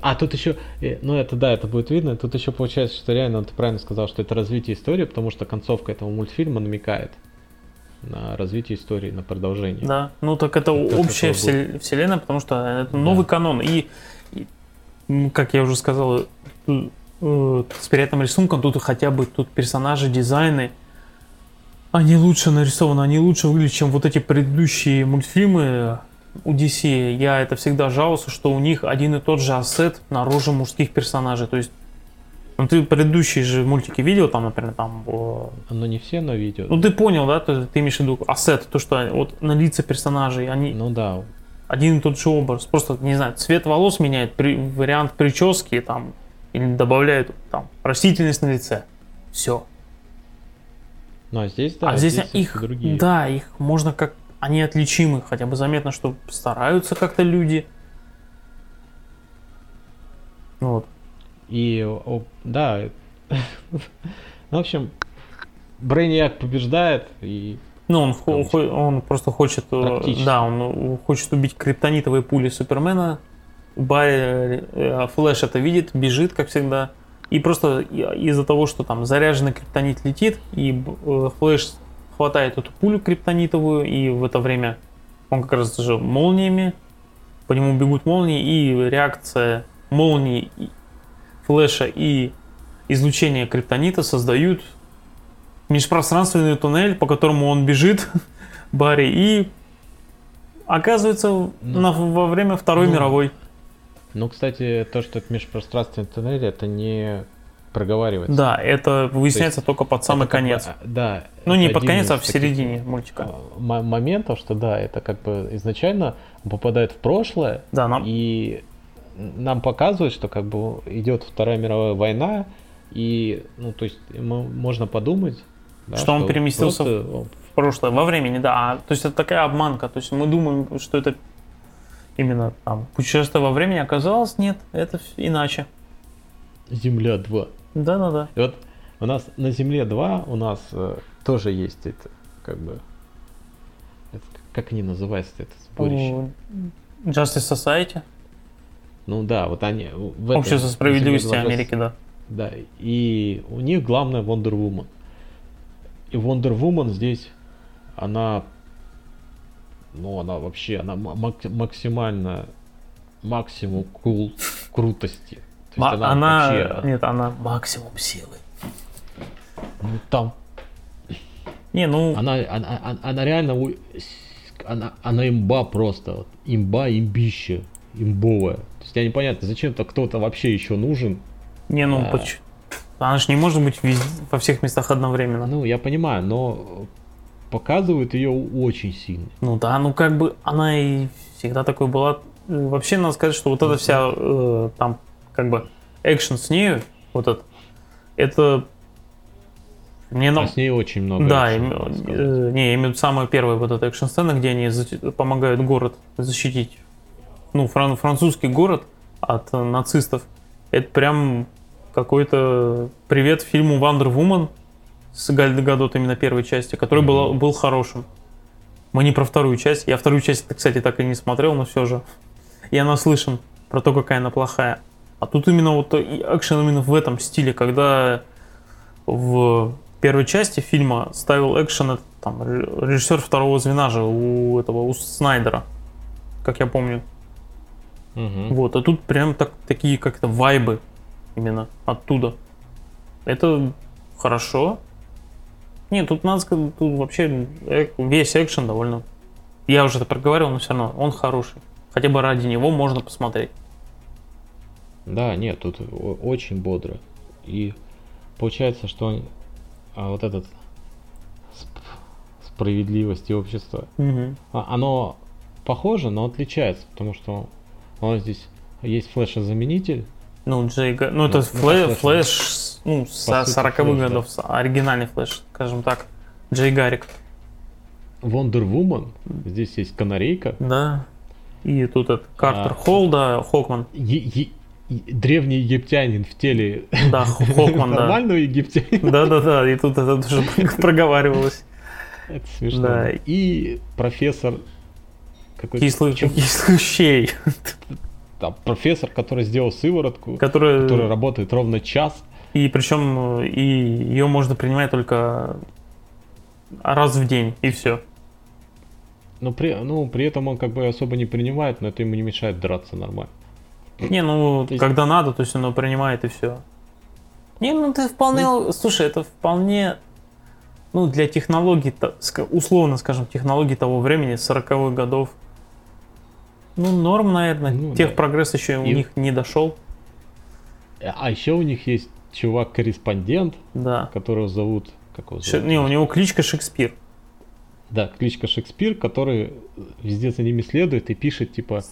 B: А, тут еще. э, Ну, это да, это будет видно. Тут еще получается, что реально ты правильно сказал, что это развитие истории, потому что концовка этого мультфильма намекает на развитие истории, на продолжение.
A: Да, ну так это
B: Это
A: общая
B: такое
A: всел- вселенная, потому что это новый
B: Да.
A: канон. И, и, как я уже сказал, э, э, с приятным рисунком тут хотя бы тут персонажи, дизайны, они лучше нарисованы, они лучше выглядят, чем вот эти предыдущие мультфильмы у DC. Я это всегда жаловался, что у них один и тот же ассет на роже мужских персонажей. То есть, ну ты предыдущие же мультики видел, там, например, там
B: Оно не все на видео.
A: ну ты понял, да? Ты, ты имеешь в виду ассет, то, что вот на лица персонажей, они
B: Ну да.
A: один и тот же образ. Просто, не знаю, цвет волос меняет, при, вариант прически там, или добавляют там растительность на лице. Все.
B: Ну а здесь да.
A: а здесь,
B: всё
A: их,
B: другие.
A: да, их можно как, они отличимы, хотя бы заметно, что стараются как-то люди. Вот.
B: И, о, да, ну, в общем, Брейниак побеждает, и
A: Ну, он, хо- он просто хочет, э,
B: Практически.
A: да, он хочет убить криптонитовые пули Супермена. Барри, э, Флэш это видит, бежит, как всегда. И просто из-за того, что там заряженный криптонит летит, и э, Флэш хватает эту пулю криптонитовую, и в это время он как раз же молниями, по нему бегут молнии, и реакция молнии Флэша и излучение криптонита создают межпространственный туннель, по которому он бежит, Барри, и оказывается на- во время Второй
B: Ну,
A: мировой.
B: Ну, кстати, то, что это межпространственный туннель, это не проговаривается.
A: Да, это выясняется только под самый
B: как бы,
A: конец.
B: а, да.
A: Ну, не под конец, а в середине мультика.
B: а, моментов, что да, это как бы изначально попадает в прошлое,
A: Да, нам...
B: и нам показывают, что как бы идет Вторая мировая война, и, ну, то есть, можно подумать, да,
A: Что он переместился
B: просто
A: в прошлое, во времени, да. А, то есть это такая обманка. То есть мы думаем, что это именно там путешествие во времени, оказалось нет, это иначе.
B: Земля 2.
A: Да-да-да.
B: И вот у нас на Земле 2 у нас э, тоже есть это, как бы, это, как они называются, это сборище?
A: Justice Society,
B: Ну да, вот они в этом,
A: Общество
B: на
A: справедливости
B: Земле 2
A: Америки, да.
B: Да, и у них главное Wonder Woman. И Wonder Woman здесь, она, ну она вообще, она ма- мак- максимально, максимум кул, крутости. То есть
A: она,
B: вообще,
A: нет, она максимум силы.
B: ну, там
A: Не, ну,
B: Она, она, она, она реально, она, она имба просто, вот, имба, имбище, имбовая. То есть я непонятно, зачем-то кто-то вообще еще нужен.
A: не, ну,
B: а.
A: поч- она же не может быть везде, во всех местах одновременно.
B: Ну, я понимаю, но показывают ее очень сильно.
A: Ну да, ну как бы она и всегда такой была. Вообще надо сказать, что вот эта вся э, там как бы экшен с нею, вот это, это мне
B: А
A: на...
B: с ней очень много.
A: Да,
B: экшена,
A: э, не, я имею в виду самая первая вот эта экшн-сцена, где они помогают город защитить, ну, фран- французский город от э, нацистов. Это прям какой-то привет фильму Wonder Woman с Галь Гадот именно первой части, который был,
B: Мгм.
A: был хорошим. Мы не про вторую часть. Я вторую часть, кстати, так и не смотрел, но все же. Я наслышан про то, какая она плохая. А тут именно вот экшен именно в этом стиле, когда в первой части фильма ставил экшен там, ре- режиссер второго звена же у этого, у Снайдера, как я помню.
B: Мгм.
A: Вот, а тут прям так, такие как-то вайбы именно оттуда. Это хорошо. Нет, тут надо сказать, тут вообще весь экшен довольно... Я уже это проговорил, но все равно он хороший. Хотя бы ради него можно посмотреть.
B: Да, нет, тут очень бодро. И получается, что он- а, вот этот сп- справедливость и общество, а- оно похоже, но отличается, потому что он здесь есть флешозаменитель,
A: Ну, Джей Га- Ну, это
B: Ну, ну,
A: флэ-
B: как
A: флэш, с- ну,
B: сути,
A: 40-х
B: флэш, да.
A: годов, с- оригинальный флэш, скажем так. Джей Гарик.
B: Wonder Woman, здесь есть канарейка,
A: Да. И тут этот Картер
B: А.
A: Холл, да, Хокман.
B: е- е- древний египтянин в теле
A: Да, Хокман, да.
B: нормального египтянина.
A: Да-да-да, и тут это тоже проговаривалось.
B: Это смешно.
A: Да.
B: И профессор какой-то
A: Кислый,
B: чё-
A: кислый щей,
B: там, профессор, который сделал сыворотку,
A: который...
B: который работает ровно час.
A: И причем э, и ее можно принимать только раз в день, и все.
B: Но при, ну, при этом он как бы особо не принимает, но это ему не мешает драться нормально.
A: Не, ну,
B: есть-
A: когда надо, то есть оно принимает и все. Не, ну ты вполне, слушай, это вполне, ну, для технологий, условно скажем, технологий того времени, 40-х годов, ну, норм, наверное,
B: Ну,
A: тех
B: да.
A: прогресс еще у
B: И-
A: них не дошел,
B: А еще у них есть чувак-корреспондент,
A: да.
B: которого зовут... Как его
A: Ш-
B: зовут?
A: не, у него кличка Шекспир.
B: Да, кличка Шекспир, который везде за ними следует и пишет, типа...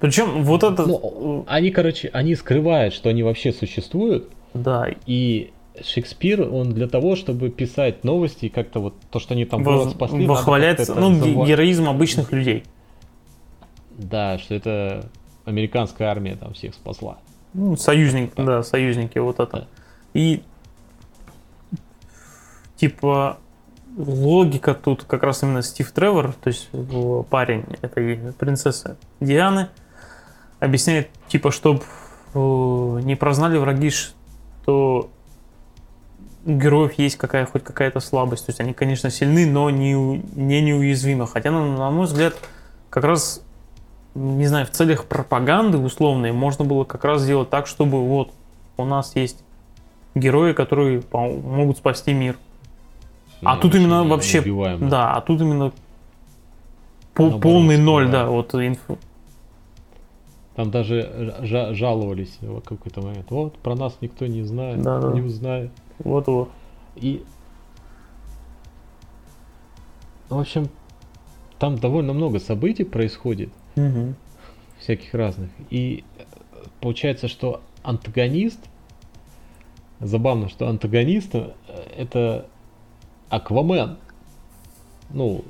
A: Причем вот это,
B: Ну, они, короче, они скрывают, что они вообще существуют,
A: да,
B: и Шекспир, он для того, чтобы писать новости, и как-то вот то, что они там
A: во-
B: спасли, как-то
A: ну, героизм обычных людей.
B: Да, что это американская армия там всех спасла.
A: Ну, союзник, да, союзники, вот это.
B: Да.
A: И типа логика тут как раз именно Стив Тревор, то есть парень этой принцессы Дианы, объясняет, типа, чтобы не прознали враги, что героев есть какая, хоть какая-то слабость. То есть они, конечно, сильны, но не, не неуязвимы. Хотя, ну, на мой взгляд, как раз, не знаю, в целях пропаганды условной можно было как раз сделать так, чтобы вот у нас есть герои, которые по- могут спасти мир. А
B: Ну,
A: тут именно вообще,
B: неубиваемые.
A: да, а тут именно
B: Наоборот,
A: полный ноль,
B: да.
A: да, вот инф-
B: Там даже жа- жаловались в какой-то момент. Вот, про нас никто не знает,
A: Да, да.
B: не узнает.
A: вот вот.
B: И... В общем, там довольно много событий происходит,
A: Мгм.
B: всяких разных. И э, получается, что антагонист... Забавно, что антагонист э, это Аквамен. Ну,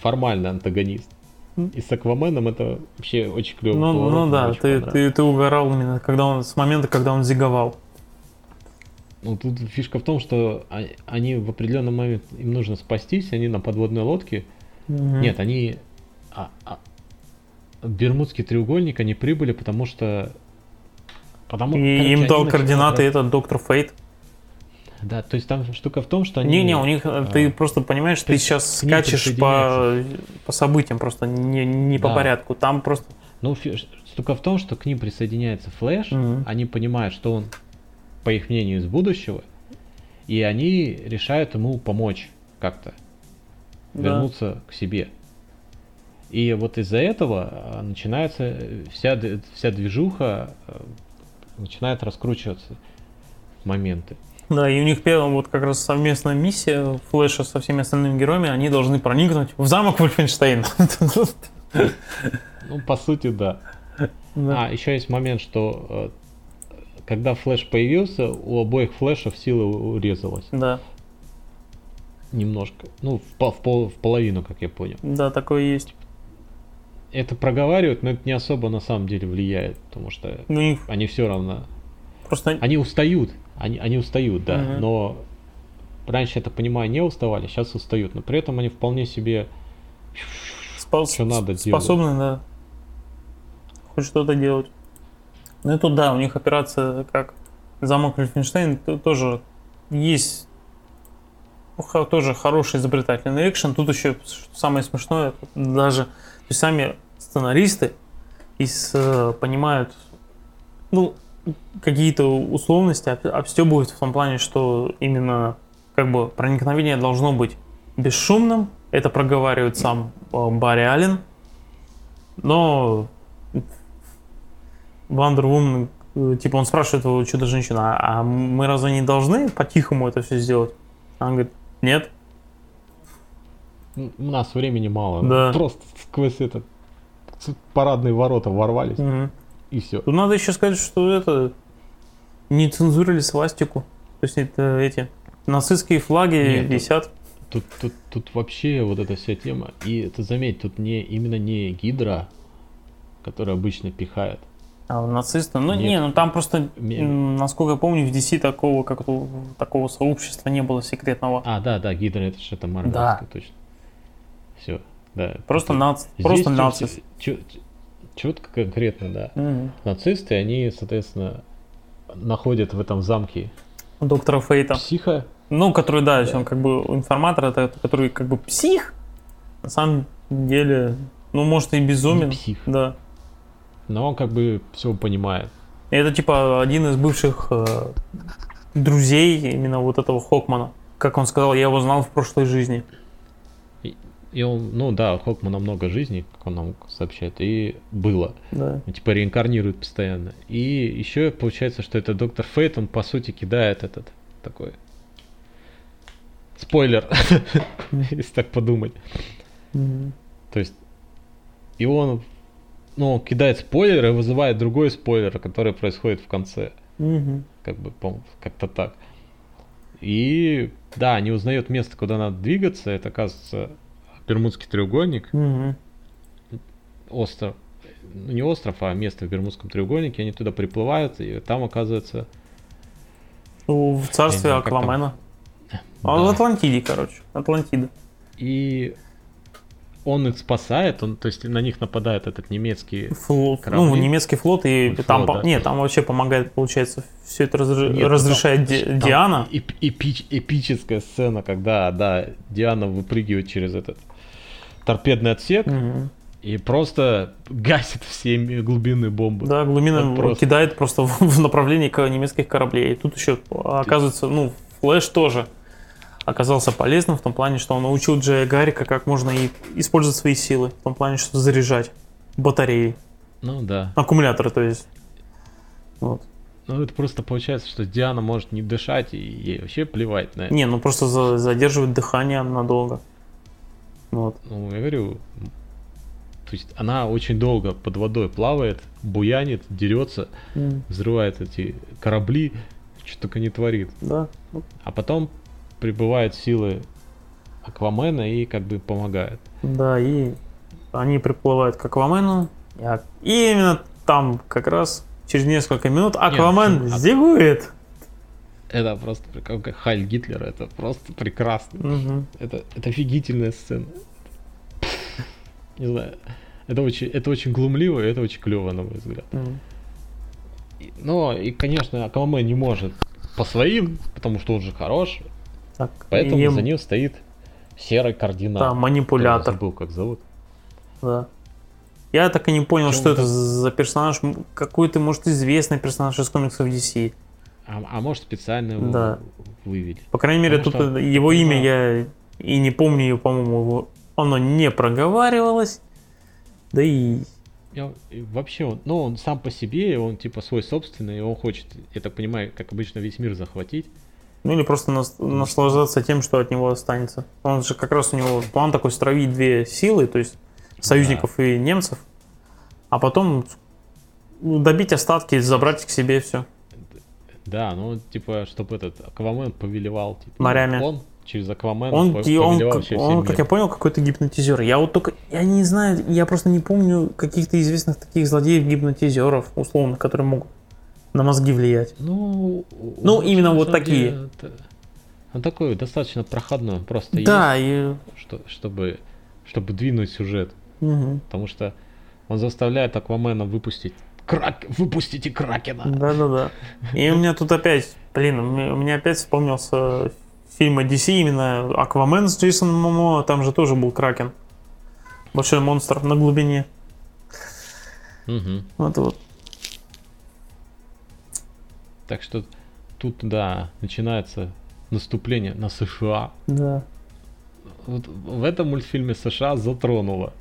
B: формальный антагонист. И с Акваменом это вообще очень клево.
A: Ну, ну да, ты, ты, ты угорал именно когда он, с момента, когда он зиговал.
B: Ну, тут фишка в том, что а- они в определенный момент, им нужно спастись, они на подводной лодке.
A: Мгм.
B: Нет, они... а- а- Бермудский треугольник, они прибыли, потому что... Потому,
A: И
B: короче,
A: им дал координаты
B: раз-
A: этот доктор Фейт.
B: Да, то есть там штука в том, что они...
A: Не-не, у них, э, ты
B: а,
A: просто понимаешь, ты сейчас скачешь по, по событиям, просто не, не по
B: Да.
A: порядку. Там просто...
B: Ну, фи- штука в том, что к ним присоединяется Флэш,
A: Мгм.
B: они понимают, что он, по их мнению, из будущего, и они решают ему помочь как-то.
A: Да.
B: вернуться к себе. И вот из-за этого а, начинается э, вся, вся движуха начинает раскручиваться моменты.
A: Да, и у них первая вот как раз совместная миссия Флэша со всеми остальными героями, они должны проникнуть в замок Вольфенштейн.
B: Ну, по сути, да.
A: Да.
B: А, еще есть момент, что э, когда флэш появился, у обоих флэшев сила урезалась
A: Да,
B: немножко. Ну, в, в в половину, как я понял.
A: да, такое есть.
B: Это проговаривают, но это не особо на самом деле влияет, потому что
A: У них
B: они все равно
A: просто...
B: Они устают, они, они устают, да,
A: Мгм.
B: но раньше, так понимаю, не уставали, сейчас устают, но при этом они вполне себе...
A: спос-
B: Что надо делать.
A: способны, да, хоть что-то делать. Ну и тут, да, у них операция как замок Вольфенштейн т- тоже есть ну, тоже хороший изобретательный экшен. Тут еще самое смешное, даже то есть сами сценаристы из, э, понимают, ну, какие-то условности об- обстебывают в том плане, что именно как бы проникновение должно быть бесшумным. Это проговаривает сам э, Барри Аллен. Но Вандер Вумен, э, типа, он спрашивает его чудо-женщину, а, а мы разве не должны по-тихому это все сделать? Она говорит, нет.
B: У нас времени мало.
A: Да.
B: Просто сквозь этот с- парадные ворота ворвались,
A: Мгм.
B: и все.
A: Тут надо еще сказать, что это не цензурили свастику. То есть это эти нацистские флаги
B: Нет,
A: висят.
B: Тут, тут, тут вообще вот эта вся тема. И ты заметь, тут не именно не гидра, которая обычно пихает.
A: А нацисты, ну
B: Нет.
A: не, ну там просто,
B: Ме-
A: м, насколько я помню, в DC такого, как такого сообщества не было секретного.
B: А, да, да, гидра это же это марвеловская, точно. Все, да.
A: Просто
B: Это-
A: нац,
B: Здесь
A: просто нацист.
B: Четко конкретно, да.
A: Мгм.
B: Нацисты, они, соответственно, находят в этом замке
A: Доктора Фейта.
B: психа.
A: Ну, который, да,
B: Да.
A: он как бы информатор, это который как бы псих. На самом деле, ну, может и безумен.
B: Не псих.
A: Да.
B: Но он как бы все понимает.
A: И это типа один из бывших э, друзей именно вот этого Хокмана. Как он сказал, я его знал в прошлой жизни.
B: И он, ну да, Хокмана много жизней, как он нам сообщает, и было.
A: Да.
B: Типа реинкарнирует постоянно. И еще получается, что это доктор Фейт, он по сути кидает этот такой спойлер, если так подумать. То есть, и он, ну, кидает спойлер и вызывает другой спойлер, который происходит в конце. Как бы, по как-то так. И, да, не узнает место, куда надо двигаться. Это, оказывается, Бермудский треугольник,
A: Мгм.
B: остров. ну, не остров, а место в Бермудском треугольнике, они туда приплывают, и там оказывается...
A: Ну, в царстве
B: знаю, как там.
A: Аквамена. А
B: Да.
A: в Атлантиде, короче. Атлантида.
B: И он их спасает, он, то есть на них нападает этот немецкий...
A: Флот,
B: Корабли.
A: ну, немецкий флот, и
B: Флот,
A: там,
B: да.
A: нет, там вообще помогает, получается, все это разре-
B: Нет,
A: разрешает
B: там-
A: Ди-
B: там
A: Диана.
B: эп- эпич- эпическая сцена, когда, да, Диана выпрыгивает через этот торпедный отсек
A: Мгм.
B: и просто гасит все глубинные бомбы.
A: Да, глубина
B: просто.
A: кидает просто в, в направлении немецких кораблей. И тут еще оказывается, ну, Флэш тоже оказался полезным в том плане, что он научил Джея Гаррика, как можно и использовать свои силы. В том плане, что заряжать батареи,
B: Ну да.
A: аккумуляторы, то есть. Вот.
B: Ну это просто получается, что Диана может не дышать, и ей вообще плевать на это.
A: Не, ну просто за- задерживает дыхание надолго. Вот.
B: Ну, я говорю, то есть она очень долго под водой плавает, буянит, дерется, взрывает эти корабли, что только не творит.
A: Да.
B: А потом прибывают силы Аквамена и как бы помогает.
A: Да, и они приплывают к Аквамену. И, и именно там как раз через несколько минут Аквамен
B: причем ак-
A: зигует.
B: Это просто как Хайль Гитлер, это просто прекрасно.
A: Мгм.
B: Это, это офигительная сцена. Не знаю. Это очень, это очень глумливо, и это очень клево, на мой взгляд. И- Но и, конечно, Аквамен не может по своим, потому что он же хорош,
A: Так,
B: поэтому
A: и
B: за ним стоит серый кардинал.
A: Да, манипулятор.
B: был как зовут.
A: Да. Я так и не понял,
B: Причем
A: что это за персонаж. М, Какой-то, может, известный персонаж из комиксов DC.
B: А, а может специально его
A: Да.
B: вывели.
A: По крайней мере,
B: Потому
A: тут
B: что-
A: его имя
B: да.
A: я и не помню, по-моему, его- оно не проговаривалось. Да и
B: Я- вообще, он, ну, он сам по себе, он типа свой собственный, и он хочет, я так понимаю, как обычно, весь мир захватить.
A: Ну или просто нас- наслаждаться тем, что от него останется. Он же как раз у него план такой стравить две силы, то есть союзников и немцев, а потом ну, добить остатки, забрать к себе все.
B: Да, ну, типа, чтобы этот Аквамен повелевал. Типа,
A: Морями.
B: Он через Аквамена
A: Он,
B: по-
A: он, он,
B: всем
A: как я понял, какой-то гипнотизер. Я вот только, я не знаю, я просто не помню каких-то известных таких злодеев-гипнотизеров, условно, которые могут на мозги влиять.
B: Ну,
A: Ну,
B: он,
A: именно вот такие.
B: деле, это- Он такой достаточно проходной, он просто
A: Да, и...
B: есть, что, чтобы, чтобы двинуть сюжет.
A: мгм.
B: Потому что он заставляет Аквамена выпустить Крак... Выпустите Кракена!
A: Да-да-да. И у меня тут опять, блин, у меня, опять вспомнился фильм DC, именно Аквамен с Джейсоном Момо, там же тоже был Кракен. Большой монстр на глубине.
B: Мгм.
A: Вот вот.
B: Так что тут, да, начинается наступление на США.
A: Да.
B: Вот в этом мультфильме США затронула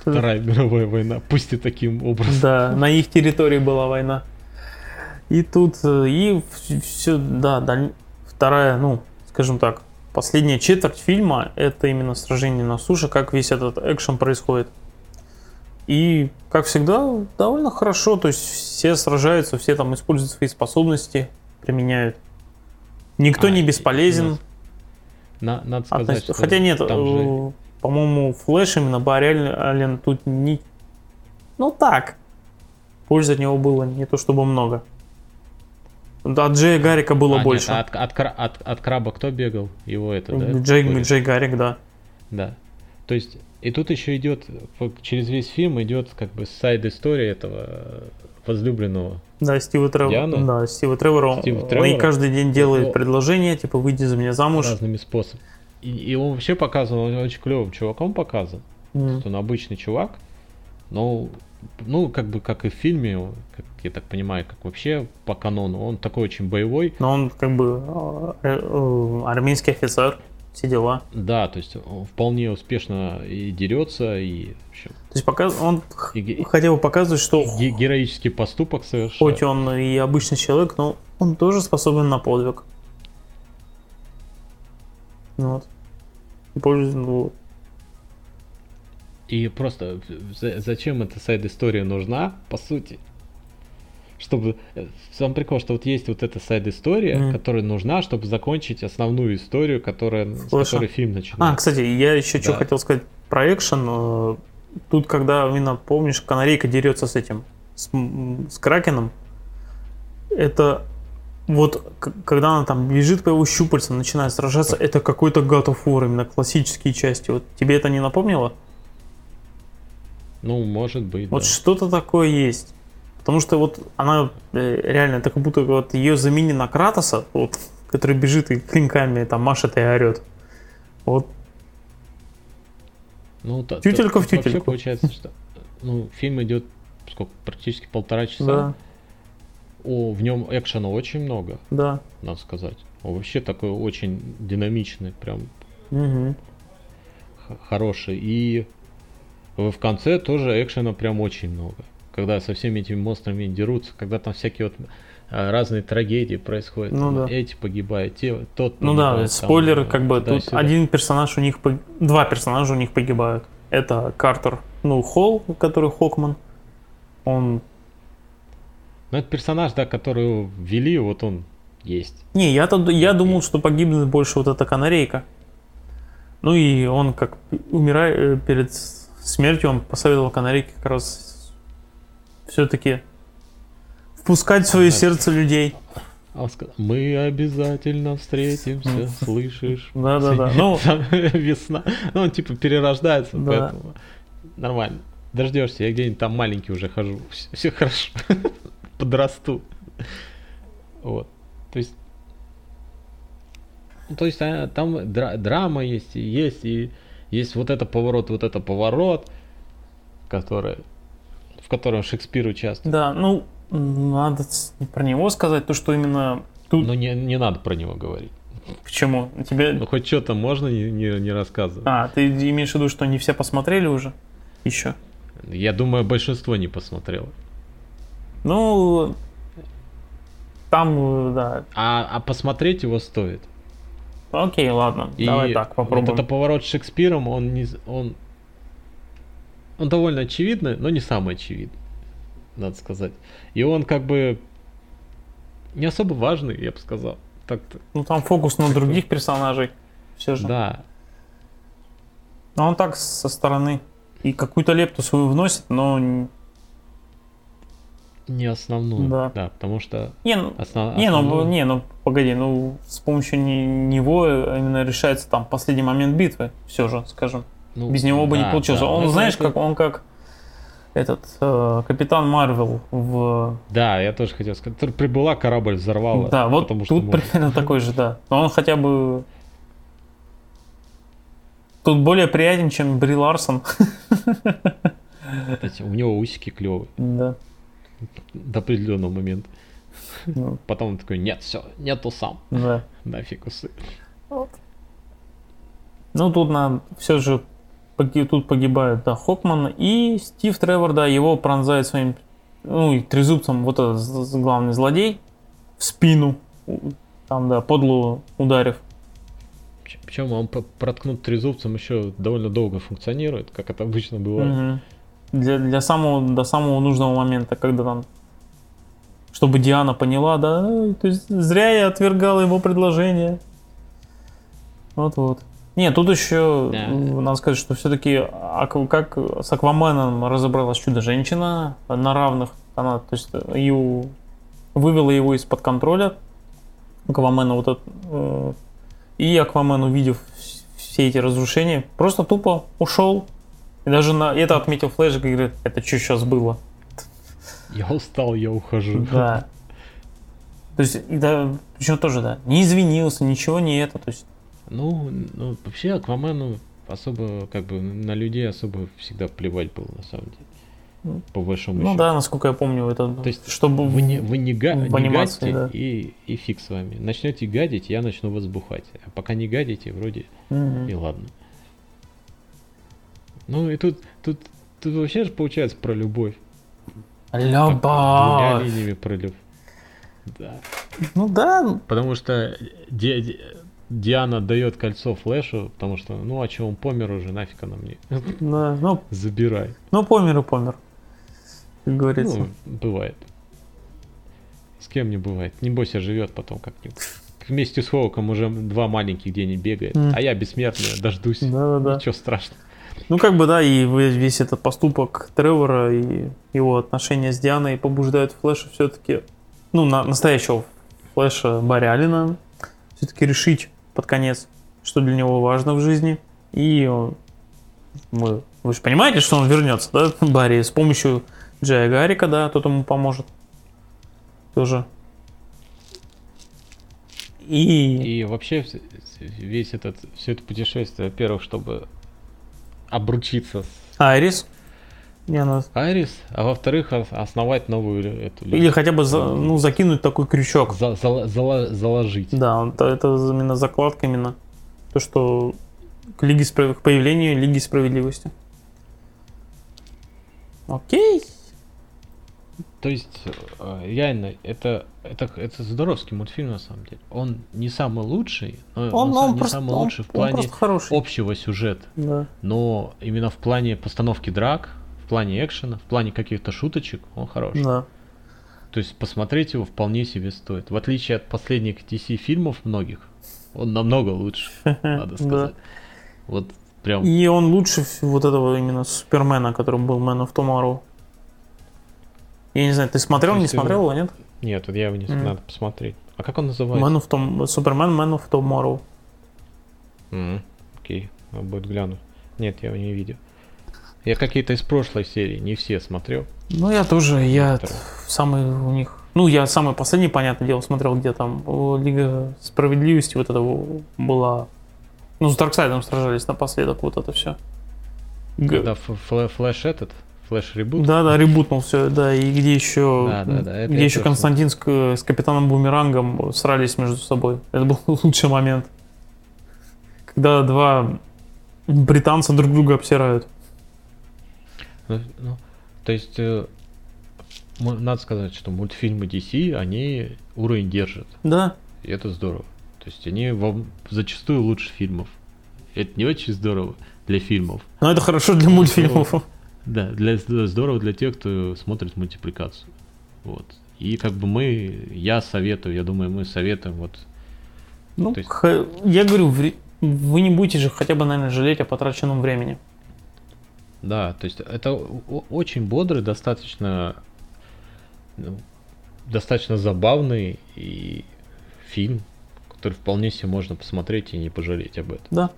B: Вторая мировая война, пусть и таким образом.
A: Да, на их территории была война. И тут, э, и все, да, даль- вторая, ну, скажем так, последняя четверть фильма, это именно сражение на суше, как весь этот экшен происходит. И, как всегда, довольно хорошо, то есть все сражаются, все там используют свои способности, применяют. Никто
B: А,
A: не бесполезен.
B: На- надо сказать,
A: относ-
B: что
A: Хотя нет,
B: там же
A: э, по-моему, Флэш именно Барри Аллен тут не... Ну так. Пользы от него было не то чтобы много. От Джея Гаррика было
B: А, нет,
A: больше.
B: а от, от от- от краба кто бегал? Его это, да?
A: Джей,
B: Входит?
A: Джей Гаррик, да.
B: Да. То есть, и тут еще идет, через весь фильм идет как бы сайд-история этого э, возлюбленного.
A: Да, Стива Тревора. Да, Стива Тревора.
B: Стива
A: Он
B: Тревора?
A: ей каждый день делает
B: Его-
A: предложение, типа, выйди за меня замуж.
B: разными способами. И, и он вообще показан, он очень клевым чуваком показан. Что он обычный чувак, но, ну, как бы, как и в фильме, как я так понимаю, как вообще по канону, он такой очень боевой.
A: Но он как бы э, э, армейский офицер, все дела.
B: Да, то есть он вполне успешно и дерется, и, в общем,
A: То есть пока он
B: и
A: хотел бы показывать, что
B: ге- героический поступок совершает.
A: хоть он и обычный человек, но он тоже способен на подвиг. Вот. Пользуется, ну,
B: И просто за- зачем эта сайд-история нужна, по сути? Чтобы... э, Сам прикол, что вот есть вот эта сайд-история,
A: Мгм.
B: которая нужна, чтобы закончить основную историю, которая, с которой фильм
A: А,
B: начинается.
A: кстати, я еще что
B: Да.
A: хотел сказать про экшен. Э, тут, когда именно, помнишь, канарейка дерется с этим, с, с Кракеном, это вот, когда она там бежит по его щупальцам, начинает сражаться, это какой-то God of War, именно классические части. Вот тебе это не напомнило?
B: Ну, может быть,
A: Вот
B: да.
A: что-то такое есть. Потому что вот она э, реально, это как будто вот ее заменили на Кратоса, вот, который бежит и клинками там машет и орет. Вот,
B: Ну, та-
A: Тютелька в
B: тут вообще
A: тютельку.
B: получается, что ну, фильм идет сколько, практически полтора часа.
A: да,
B: О, в нем экшена очень много,
A: да.
B: надо сказать. Он вообще такой очень динамичный, прям х- хороший. И в конце тоже экшена прям очень много. Когда со всеми этими монстрами дерутся, когда там всякие вот э, разные трагедии происходят.
A: Ну
B: там
A: да.
B: Эти погибают, те, тот
A: Ну да,
B: там,
A: спойлеры,
B: э,
A: как бы тут
B: туда-сюда.
A: один персонаж у них, два персонажа у них погибают. Это Картер, ну, Холл, который Хокман. Он...
B: Ну, это персонаж, да, которого ввели, вот он есть.
A: Не, я-то, я думал, что погибнет больше вот эта канарейка. Ну и он как умирает э, перед смертью, он посоветовал канарейке как раз все-таки впускать в свое
B: Да.
A: сердце людей.
B: А он сказал, мы обязательно встретимся, слышишь?
A: Да-да-да. Ну,
B: Там весна. Ну, он типа перерождается,
A: Да.
B: поэтому нормально. Дождешься, я где-нибудь там маленький уже хожу. Все, хорошо. Подрасту. Вот. То есть. ну, То есть а, там дра- драма есть, и есть, и есть вот это поворот, вот это поворот, который, в котором Шекспир участвует.
A: да, ну, надо про него сказать, то, что именно тут...
B: Но не, не надо про него говорить.
A: Почему? Тебе...
B: Ну хоть что-то можно не, не, не рассказывать.
A: А, ты имеешь в виду, что не все посмотрели уже? Еще?
B: Я думаю, большинство не посмотрело.
A: Ну, там, да.
B: А, а посмотреть его стоит.
A: Окей, ладно,
B: И
A: давай так попробуем.
B: Вот это поворот с Шекспиром, он не, он, он довольно очевидный, но не самый очевидный, надо сказать. И он как бы не особо важный, я бы сказал. Так-то.
A: Ну, там фокус на других персонажей. Все же.
B: Да.
A: Но он так со стороны. И какую-то лепту свою вносит, но...
B: Не основную.
A: Да.
B: потому что
A: Не, ну,
B: основ-
A: не, ну,
B: основную-
A: не, ну, погоди, ну, с помощью не- него именно решается там последний момент битвы, все же, скажем.
B: ну,
A: Без него бы не
B: да,
A: получилось.
B: да.
A: Он,
B: Это-
A: знаешь,
B: это-
A: как он как этот э, Капитан Марвел в
B: Да, я тоже хотел сказать. Прибыла, корабль взорвала.
A: Да, вот
B: потому что
A: тут
B: можно.
A: примерно такой же, да. Но он хотя бы... Тут более приятен, чем Бри Ларсон.
B: Кстати, У него усики клевые
A: Да.
B: До определенного момента.
A: Ну,
B: Потом он такой, нет, все, нету сам.
A: да.
B: Нафиг усы.
A: Ну, тут на все же поги- тут погибает, да, Хокман и Стив Тревор, да, его пронзает своим, ну, и трезубцем вот этот главный злодей в спину, там, да, подло ударив.
B: Причем он проткнут трезубцем еще довольно долго функционирует, как это обычно бывает.
A: Мгм. Для, для самого, до самого нужного момента, когда там, чтобы Диана поняла, да, «Ай, то есть зря я отвергала его предложение. Вот-вот. Не, тут еще
B: Да.
A: надо сказать, что все-таки как с Акваменом разобралась чудо-женщина на равных. Она, то есть, ее вывела его из-под контроля. Аквамена вот этот, э, и Аквамен, увидев вс- все эти разрушения, просто тупо ушел. И даже на это отметил Флэш и говорит, это что сейчас было?
B: Я устал, я ухожу.
A: Да. То есть, и да, причем тоже, да, не извинился, ничего не это, то есть,
B: Ну, ну, вообще Аквамену особо, как бы, на людей особо всегда плевать было, на самом деле.
A: Ну,
B: По большому
A: ну
B: счету.
A: да, насколько я помню, это,
B: То есть
A: чтобы...
B: Вы не, вы не, га- не гадьте,
A: да.
B: и, и фиг с вами. Начнете гадить, я начну вас бухать. А пока не гадите, вроде
A: Мгм.
B: и ладно. Ну и тут, тут, тут вообще же получается про любовь. Как Двумя
A: Любовь.
B: линиями про любовь. Да.
A: Ну да,
B: Потому что Ди- Ди- Диана дает кольцо Флэшу, потому что, ну а че, он помер уже, нафиг она мне.
A: да, ну,
B: Забирай.
A: ну помер и помер, как говорится.
B: Ну, бывает. С кем не бывает. Не бойся, живет потом как-нибудь. Вместе с Хоуком уже два маленьких дней не бегает.
A: М.
B: А я бессмертный, дождусь.
A: Да-да-да.
B: Ничего страшного.
A: Ну, как бы, да, и весь этот поступок Тревора и его отношения с Дианой побуждают Флэша все-таки, ну, на, настоящего Флэша Барри Аллена, все-таки решить под конец, что для него важно в жизни. И он- вы, вы же понимаете, что он вернется, да, Барри, с помощью Джая Гаррика, да, тот ему поможет. Тоже. И...
B: И вообще весь этот, все это путешествие, во-первых, чтобы обручиться с
A: Айрис. Не, она-
B: Айрис, а во-вторых, ос- основать новую эту
A: Или хотя бы за- ну, закинуть такой крючок.
B: За- зала- зала- заложить.
A: Да, это, это именно закладка, именно то, что к, Лиге к появлению Лиги Справедливости. Окей.
B: То есть, э, реально, это, это, это здоровский мультфильм на самом деле. Он не самый лучший, но
A: Он,
B: самом-
A: он
B: не
A: просто,
B: самый
A: он-
B: лучший в
A: он
B: плане
A: просто хороший.
B: общего сюжета.
A: Да.
B: Но именно в плане постановки драк, в плане экшена, в плане каких-то шуточек, он хороший.
A: Да.
B: То есть посмотреть его вполне себе стоит. В отличие от последних DC фильмов многих, он намного лучше, надо сказать. Вот прям.
A: И он лучше в- вот этого именно Супермена, который был Man of Tomorrow. Я не знаю, ты смотрел, не смотрел его, нет?
B: Нет, вот я его не
A: М.
B: надо посмотреть. А как он называется?
A: Man of Tom... Супермен Man of Tomorrow.
B: М, Окей, надо будет глянуть. Нет, я его не видел. Я какие-то из прошлой серии, не все смотрел.
A: Ну, я тоже, я самый у них... Ну, я самый последний, понятное дело, смотрел, где там Лига Справедливости вот это во- была... Ну, с Дарксайдом сражались напоследок, вот это все.
B: Когда флэ- флэш этот, флэш ребут.
A: Да, да, ребутнул все, да, и где еще,
B: Да, да, да, это
A: где еще Константин с, к- с капитаном Бумерангом срались между собой. Это был лучший момент. Когда два британца друг друга обсирают.
B: Ну, ну, то есть, э, надо сказать, что мультфильмы DC, они уровень держат.
A: Да,
B: И это здорово. То есть они во- зачастую лучше фильмов. Это не очень здорово для фильмов.
A: но это хорошо для мультфильмов.
B: Да, для, здорово для тех, кто смотрит мультипликацию. Вот. И как бы мы, я советую, я думаю, мы советуем вот
A: Ну,
B: есть-
A: х- я говорю, вы не будете же хотя бы, наверное, жалеть о потраченном времени.
B: Да, то есть это очень бодрый, достаточно, ну, достаточно забавный и фильм, который вполне себе можно посмотреть и не пожалеть об этом.
A: Да.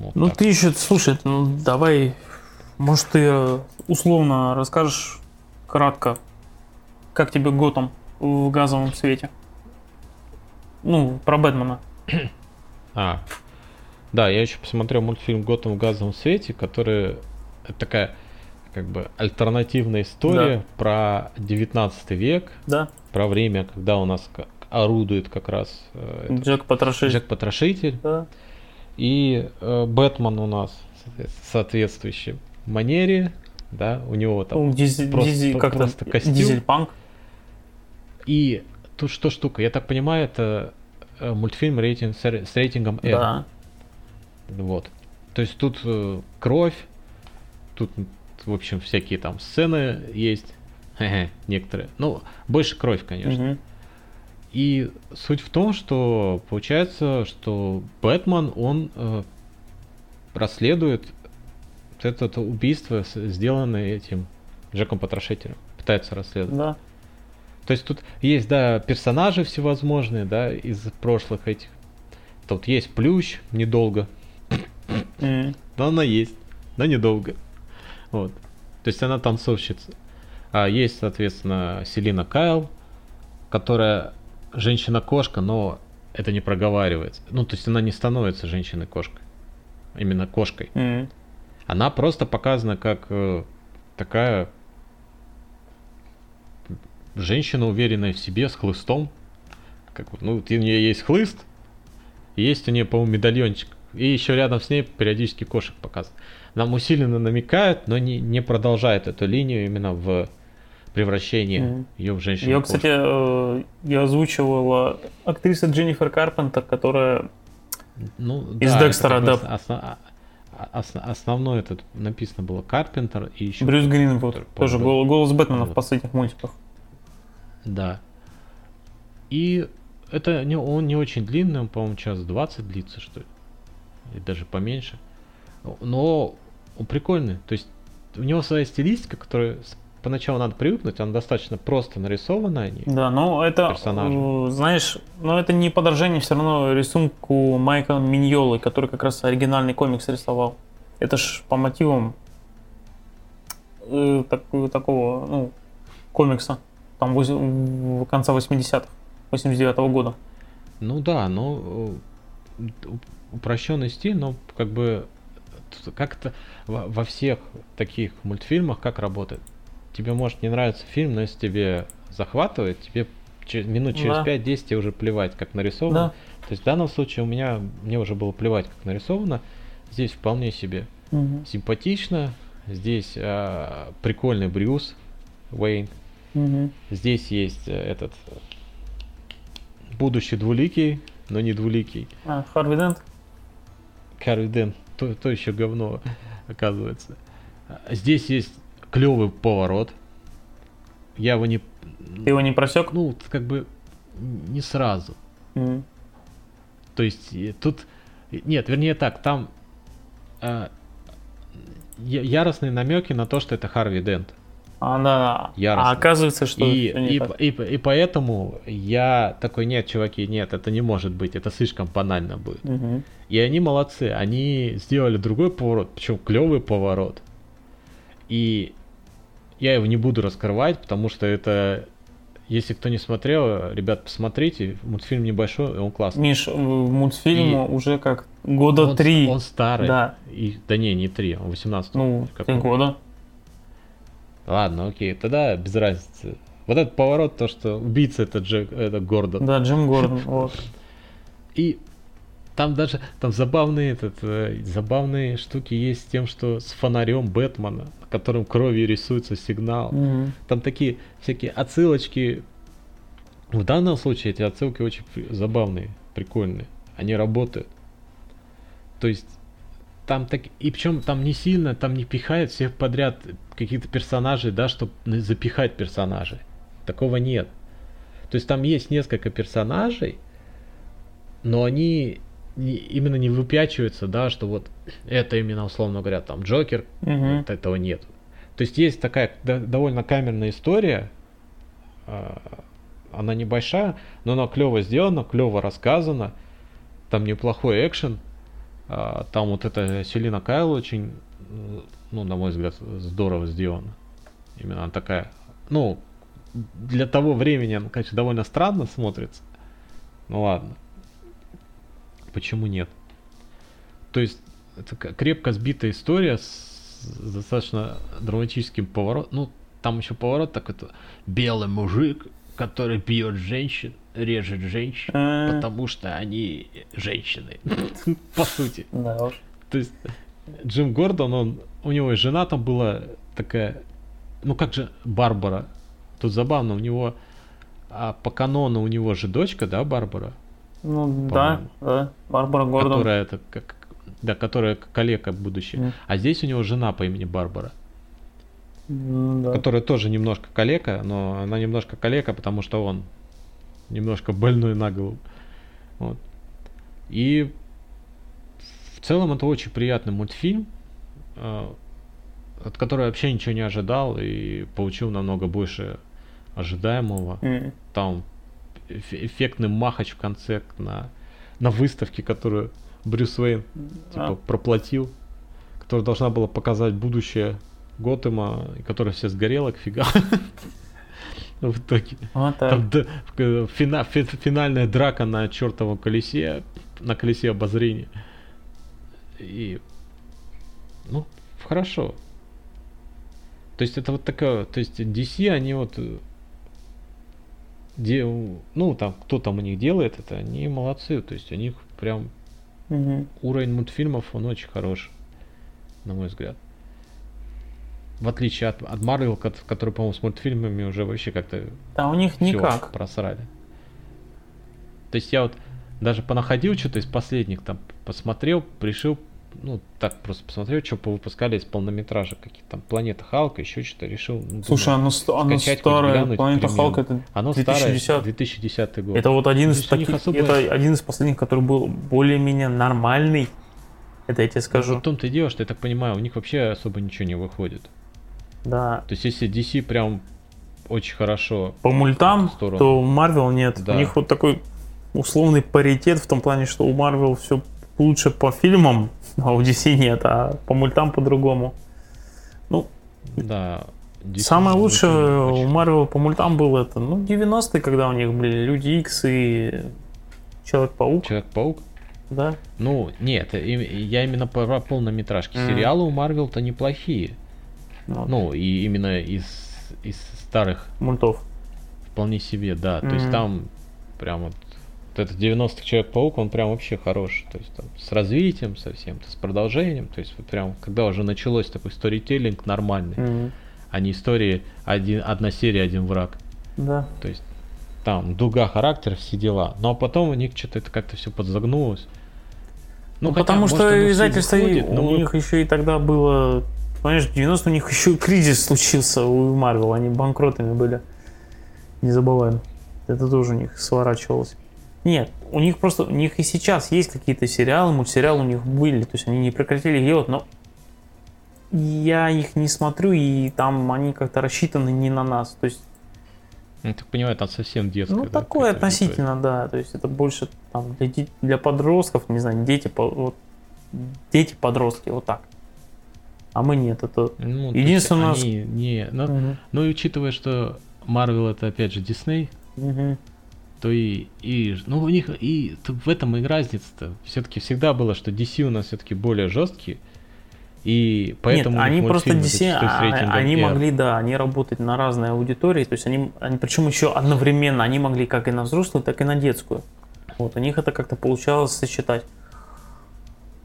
B: Вот
A: Ну
B: так.
A: ты еще, слушай, ну давай, может ты э, условно расскажешь кратко, как тебе Готэм в газовом свете? Ну, про Бэтмена.
B: А, да, я еще посмотрел мультфильм «Готэм в газовом свете», который такая как бы альтернативная история про 19 век,
A: Да,
B: про время, когда у нас орудует как раз э,
A: Джек Потрошитель.
B: Джек Потрошитель,
A: Да.
B: И э, Бэтмен у нас в соответствующей манере, да, у него там.
A: Ну, дизель,
B: просто-
A: дизель- как
B: просто костюм.
A: Дизель-панк.
B: И тут что штука, я так понимаю, это э, мультфильм рейтинг, с, ре- с рейтингом R.
A: Да.
B: Вот. То есть тут э, кровь, тут, в общем, всякие там сцены есть, некоторые. Ну, больше кровь, конечно.
A: Мгм.
B: И суть в том, что получается, что Бэтмен, он э, расследует вот это убийство, сделанное этим Джеком Потрошителем. Пытается расследовать.
A: Да.
B: То есть тут есть, да, персонажи всевозможные, да, из прошлых этих. Тут есть Плющ, недолго, но она есть, но недолго. Вот. То есть она танцовщица. А есть, соответственно, Селина Кайл, которая женщина-кошка, но это не проговаривается. Ну, то есть она не становится женщиной-кошкой. Именно кошкой.
A: М.
B: Она просто показана как э, такая женщина, уверенная в себе, с хлыстом. Как, ну, у нее есть хлыст, есть у нее, по-моему, медальончик. И еще рядом с ней периодически кошек показывают. Нам усиленно намекают, но не, не продолжает эту линию именно в превращении
A: Мгм.
B: ее в женщину.
A: Ее, кстати, э, ее озвучивала актриса Дженнифер Карпентер, которая
B: ну,
A: из
B: это
A: Декстера,
B: как
A: да.
B: раз осна- а- ос- основной этот написано было Карпентер и еще
A: Брюс Гринвуд, тоже гол- голос Бэтмена в
B: Вот.
A: последних мультиках.
B: Да. И это не, он не очень длинный, он, по-моему, час 20 длится, что ли. и даже поменьше. Но он прикольный. То есть у него своя стилистика, которая поначалу надо привыкнуть, она достаточно просто нарисована. Они.
A: Да, но это,
B: Персонажи.
A: э, знаешь, но это не подражание все равно рисунку Майка Миньолы, который как раз оригинальный комикс рисовал. Это ж по мотивам э, так- такого, ну, комикса, там в конца 80-х, 89-го года.
B: Ну да, но э, упрощенный стиль, но как бы как-то во всех таких мультфильмах как работает. Тебе может не нравиться фильм, но если тебе захватывает, тебе минут через
A: Да.
B: 5-10 тебе уже плевать, как нарисовано.
A: Да.
B: То есть в данном случае у меня мне уже было плевать, как нарисовано. Здесь вполне себе
A: Мгм.
B: симпатично. Здесь а, прикольный Брюс Уэйн.
A: Мгм.
B: Здесь есть э, этот будущий двуликий, но не двуликий.
A: А, Харви Дент?
B: Карри Дэн, то, то еще говно, оказывается. Здесь есть клевый поворот. Я его не...
A: Ты его не просек?
B: Ну, как бы не сразу.
A: Мгм.
B: То есть и тут... Нет, вернее так, там я- яростные намеки на то, что это Харви Дент.
A: А, да. А оказывается, что
B: И, и,
A: так.
B: и, и поэтому я такой, нет, чуваки, нет, это не может быть, это слишком банально будет.
A: Мгм.
B: И они молодцы, они сделали другой поворот, причем клевый поворот. И я его не буду раскрывать, потому что это, если кто не смотрел, ребят, посмотрите, мультфильм небольшой, он классный.
A: Миш, в мультфильму
B: И-
A: уже как года
B: он,
A: три.
B: он старый.
A: Да.
B: И, да не, не три, он 18
A: Ну, три года.
B: Ладно, окей, тогда без разницы. Вот этот поворот, то, что убийца это Джек, это Гордон.
A: Да, Джим Гордон. Вот.
B: И там даже там забавные, этот, э, забавные штуки есть с тем, что с фонарем Бэтмена, на котором кровью рисуется сигнал.
A: Мгм.
B: Там такие всякие отсылочки. В данном случае эти отсылки очень забавные, прикольные. Они работают. То есть там так и причем там не сильно, там не пихают всех подряд каких-то персонажей, да, чтобы запихать персонажей. Такого нет. То есть там есть несколько персонажей, но они не- именно не выпячиваются, да, что вот это именно, условно говоря, там Джокер,
A: Мгм.
B: вот этого нет. То есть есть такая до- довольно камерная история, а, она небольшая, но она клево сделана, клево рассказана, там неплохой экшен, а, там вот эта Селина Кайл очень, ну, на мой взгляд, здорово сделана. Именно она такая, ну, для того времени она, конечно, довольно странно смотрится. Ну ладно. Почему нет? То есть это крепко сбитая история с достаточно драматическим поворотом. Ну, там еще поворот такой, то белый мужик, который бьет женщин, режет женщин,
A: Э,
B: потому что они женщины. По сути.
A: Да уж.
B: То есть Джим Гордон, он, у него и жена там была такая, ну как же Барбара. Тут забавно, у него а по канону у него же дочка, да, Барбара,
A: Ну да, да. Барбара Гордон.
B: которая это как, да, которая калека будущее.
A: Мгм.
B: А здесь у него жена по имени Барбара,
A: М, да.
B: которая тоже немножко калека, но она немножко калека, потому что он немножко больной на голову. Вот. И в целом это очень приятный мультфильм, э, от которого я вообще ничего не ожидал и получил намного больше ожидаемого.
A: М.
B: Там эффектный махач в конце на, на выставке, которую Брюс Уэйн типа
A: А.
B: проплатил, которая должна была показать будущее Готэма, которая все сгорела к фига. В итоге.
A: Вот.
B: Там э, фина- фи- финальная драка на чертовом колесе, на колесе обозрения. И, ну, хорошо. То есть это вот такое, то есть DC, они вот, э, де, ну, там, кто там у них делает это, они молодцы, то есть у них прям
A: Мгм.
B: уровень мультфильмов, он очень хороший, на мой взгляд. В отличие от, от Marvel, кот- который, по-моему, с мультфильмами уже вообще как-то
A: Да, у них никак.
B: просрали. То есть я вот даже понаходил что-то из последних, там посмотрел, пришел, ну так просто посмотрел, что повыпускали из полнометража, какие там Планета Халка, еще что-то решил. ну,
A: Слушай,
B: думаю,
A: оно, оно старое. Планета
B: примерно.
A: Халка это
B: оно
A: 2010.
B: старое, 2010 год.
A: Это вот один из таких,
B: особо-
A: это один из последних, который был более-менее нормальный. Это я тебе
B: Вот
A: скажу.
B: в том-то и дело, что я так понимаю, у них вообще особо ничего не выходит.
A: Да.
B: То есть если DC прям очень хорошо,
A: По мультам, то у Marvel нет.
B: Да.
A: У них вот такой условный паритет в том плане, что у Marvel все лучше по фильмам, а у DC нет, а по мультам по-другому. Ну,
B: да.
A: Самое лучшее у Marvel по мультам было это, ну, 90-е, когда у них были Люди Икс и Человек-паук,
B: Человек-паук?
A: да?
B: Ну, нет, я именно про полнометражки.
A: Мгм.
B: Сериалы у Марвел-то неплохие.
A: Ну,
B: Ну, и именно из, из старых
A: мультов.
B: вполне себе, да. То есть там прям вот, вот этот 90-х Человек-паук, он прям вообще хороший. То есть там с развитием совсем, с продолжением. То есть вот прям, когда уже началось такой сторителлинг нормальный,
A: Мгм.
B: а не истории один, одна серия, один враг.
A: Да.
B: То есть там дуга характера, все дела. Но потом у них что-то это как-то все подзагнулось.
A: Ну,
B: хотя,
A: потому
B: может,
A: что издательство
B: выходит, но
A: у
B: мы-
A: них еще и тогда было... Понимаешь, в 90 у них еще и кризис случился у Марвел, они банкротами были. Не забываем. Это тоже у них сворачивалось. Нет, у них просто, у них и сейчас есть какие-то сериалы, мультсериалы у них были, то есть они не прекратили их делать, но я их не смотрю, и там они как-то рассчитаны не на нас. То есть,
B: Я так понимаю, там совсем детское.
A: ну,
B: да,
A: такое относительно, да. То есть это больше там для, для подростков, не знаю, дети, вот, дети, подростки, вот так. А мы нет, это...
B: Ну,
A: Единственное, у нас-
B: не, ну,
A: Мгм.
B: ну и учитывая, что Марвел это опять же Дисней,
A: Мгм.
B: То и, и ну у них и в этом и разница-то. Все-таки всегда было, что DC у нас все-таки более жесткие, и поэтому
A: Нет, они просто DC, а- они могли, да, они работать на разные аудитории, то есть они, они причем еще одновременно, они могли как и на взрослую, так и на детскую. Вот, у них это как-то получалось сочетать.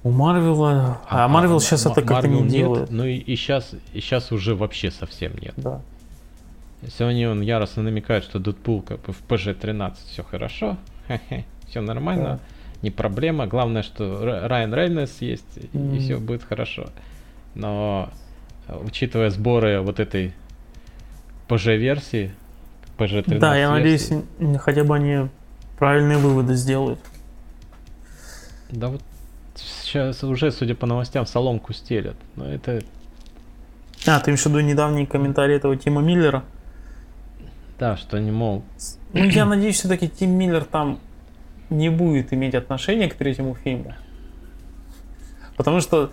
A: У Марвела, а Марвел сейчас это как-то
B: Marvel
A: не
B: нет,
A: делает.
B: Ну и, и сейчас, и сейчас уже вообще совсем нет.
A: Да.
B: Сегодня он яростно намекает, что Дэдпул как бы в PG-13 все хорошо, все нормально, не проблема. Главное, что Райан Рейнольдс есть, и все будет хорошо. Но э, учитывая сборы вот этой PG-версии, PG-13
A: Да, я надеюсь, хотя бы они правильные выводы сделают.
B: Да вот сейчас уже, судя по новостям, соломку стелят. Но это,
A: А, ты имеешь в виду недавний комментарий этого Тима Миллера?
B: Да, что они, мол,
A: Ну, я надеюсь, все-таки Тим Миллер там не будет иметь отношения к третьему фильму. Потому что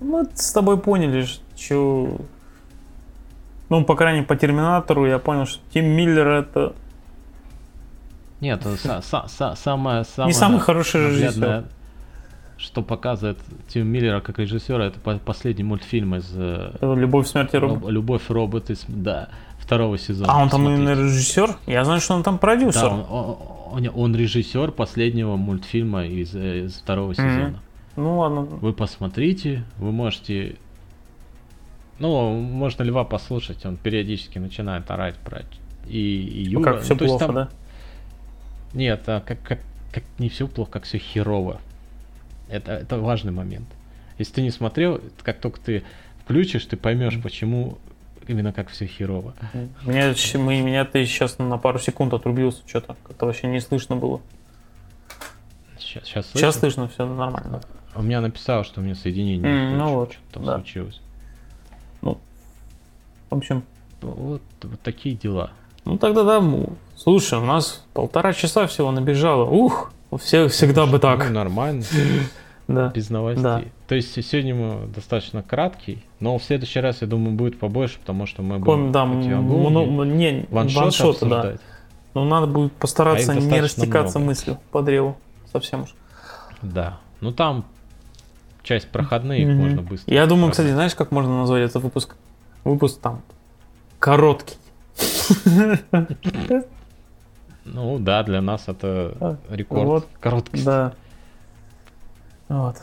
A: мы с тобой поняли, что... Ну, по крайней мере, по Терминатору я понял, что Тим Миллер это
B: Нет, это са- са- са- самое, самое
A: не самый хороший режиссер.
B: что показывает Тим Миллера как режиссера, это по- последний мультфильм из э,
A: Любовь, смерть и
B: Любовь робот из да, второго сезона.
A: А он там именно режиссер? Я знаю, что он там продюсер.
B: Да, он, он- он режиссер последнего мультфильма из, э, из второго сезона.
A: Ну ладно.
B: Вы посмотрите, вы можете. Ну, можно Льва послушать, он периодически начинает орать про и, и
A: Ну,
B: Юра.
A: как все
B: Ну,
A: плохо,
B: там-
A: да?
B: Нет, а как, как, как не все плохо, как все херово. Это, это важный момент. Если ты не смотрел, как только ты включишь, ты поймешь, почему именно как все херово.
A: Меня, мы- меня ты сейчас на пару секунд отрубился что-то. Как-то вообще не слышно было.
B: Сейчас, сейчас,
A: Сейчас слышно, все нормально.
B: У меня написал, что у меня соединение. Не
A: ну вот,
B: что там
A: да.
B: случилось.
A: В общем,
B: Вот, вот такие дела.
A: ну тогда да, ну, слушай, у нас полтора часа всего набежало. Ух, у всех всегда бы
B: Ну,
A: так.
B: нормально,
A: Да.
B: без новостей.
A: Да.
B: То есть сегодня мы достаточно краткий, но в следующий раз, я думаю, будет побольше, потому что мы будем
A: да, мно- не,
B: ваншоты
A: ваншоты, да. Но надо будет постараться
B: А
A: не растекаться
B: много.
A: мыслью по древу. Совсем уж.
B: Да. Ну там часть проходные,
A: Мгм.
B: можно быстро.
A: Я думаю, кстати, знаешь, как можно назвать этот выпуск? Выпуск там короткий.
B: Ну да, для нас это
A: А,
B: рекорд
A: вот,
B: короткости.
A: Да. Вот.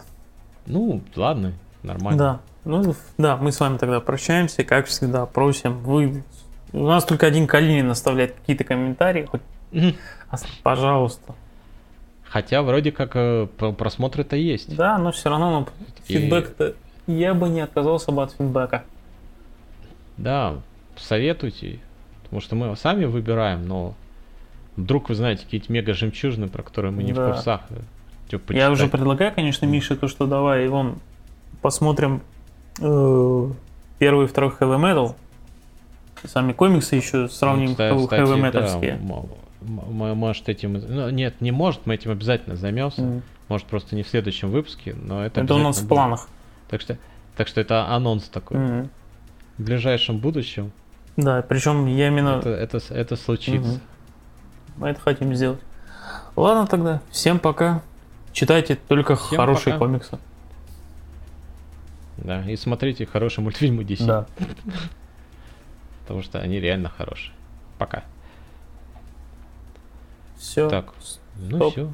B: Ну, ладно, нормально.
A: Да. Ну, да, мы с вами тогда прощаемся. Как всегда, просим. Вы... У нас только один Калинин оставляет какие-то комментарии. Хоть, пожалуйста.
B: Хотя вроде как э, про- просмотры-то есть.
A: Да, но все равно ну,
B: И-
A: фидбэк-то... Я бы не отказался бы от фидбэка.
B: Да, советуйте. Потому что мы сами выбираем, но вдруг вы знаете какие-то мега жемчужины, про которые мы не
A: Да.
B: в курсах. Чё
A: Я уже
B: почитать?
A: предлагаю, конечно, Мише то, что давай, вон, посмотрим э, первый и второй Heavy Metal. Сами комиксы еще сравним
B: Ну, кстати,
A: heavy heavy
B: да, может этим... Ну, нет, не может, мы этим обязательно займемся.
A: Мгм.
B: Может, просто не в следующем выпуске, но это
A: Это у нас
B: обязательно
A: в
B: будет.
A: планах.
B: Так что, так что это анонс такой.
A: Мгм.
B: В ближайшем будущем
A: Да, причем я именно
B: это, это, это случится.
A: Мгм. мы это хотим сделать. Ладно тогда, всем пока. Читайте только
B: Всем
A: хорошие
B: пока.
A: комиксы.
B: Да, и смотрите хорошие мультфильмы DC,
A: Да.
B: потому что они реально хорошие. Пока.
A: Все.
B: Так, ну все.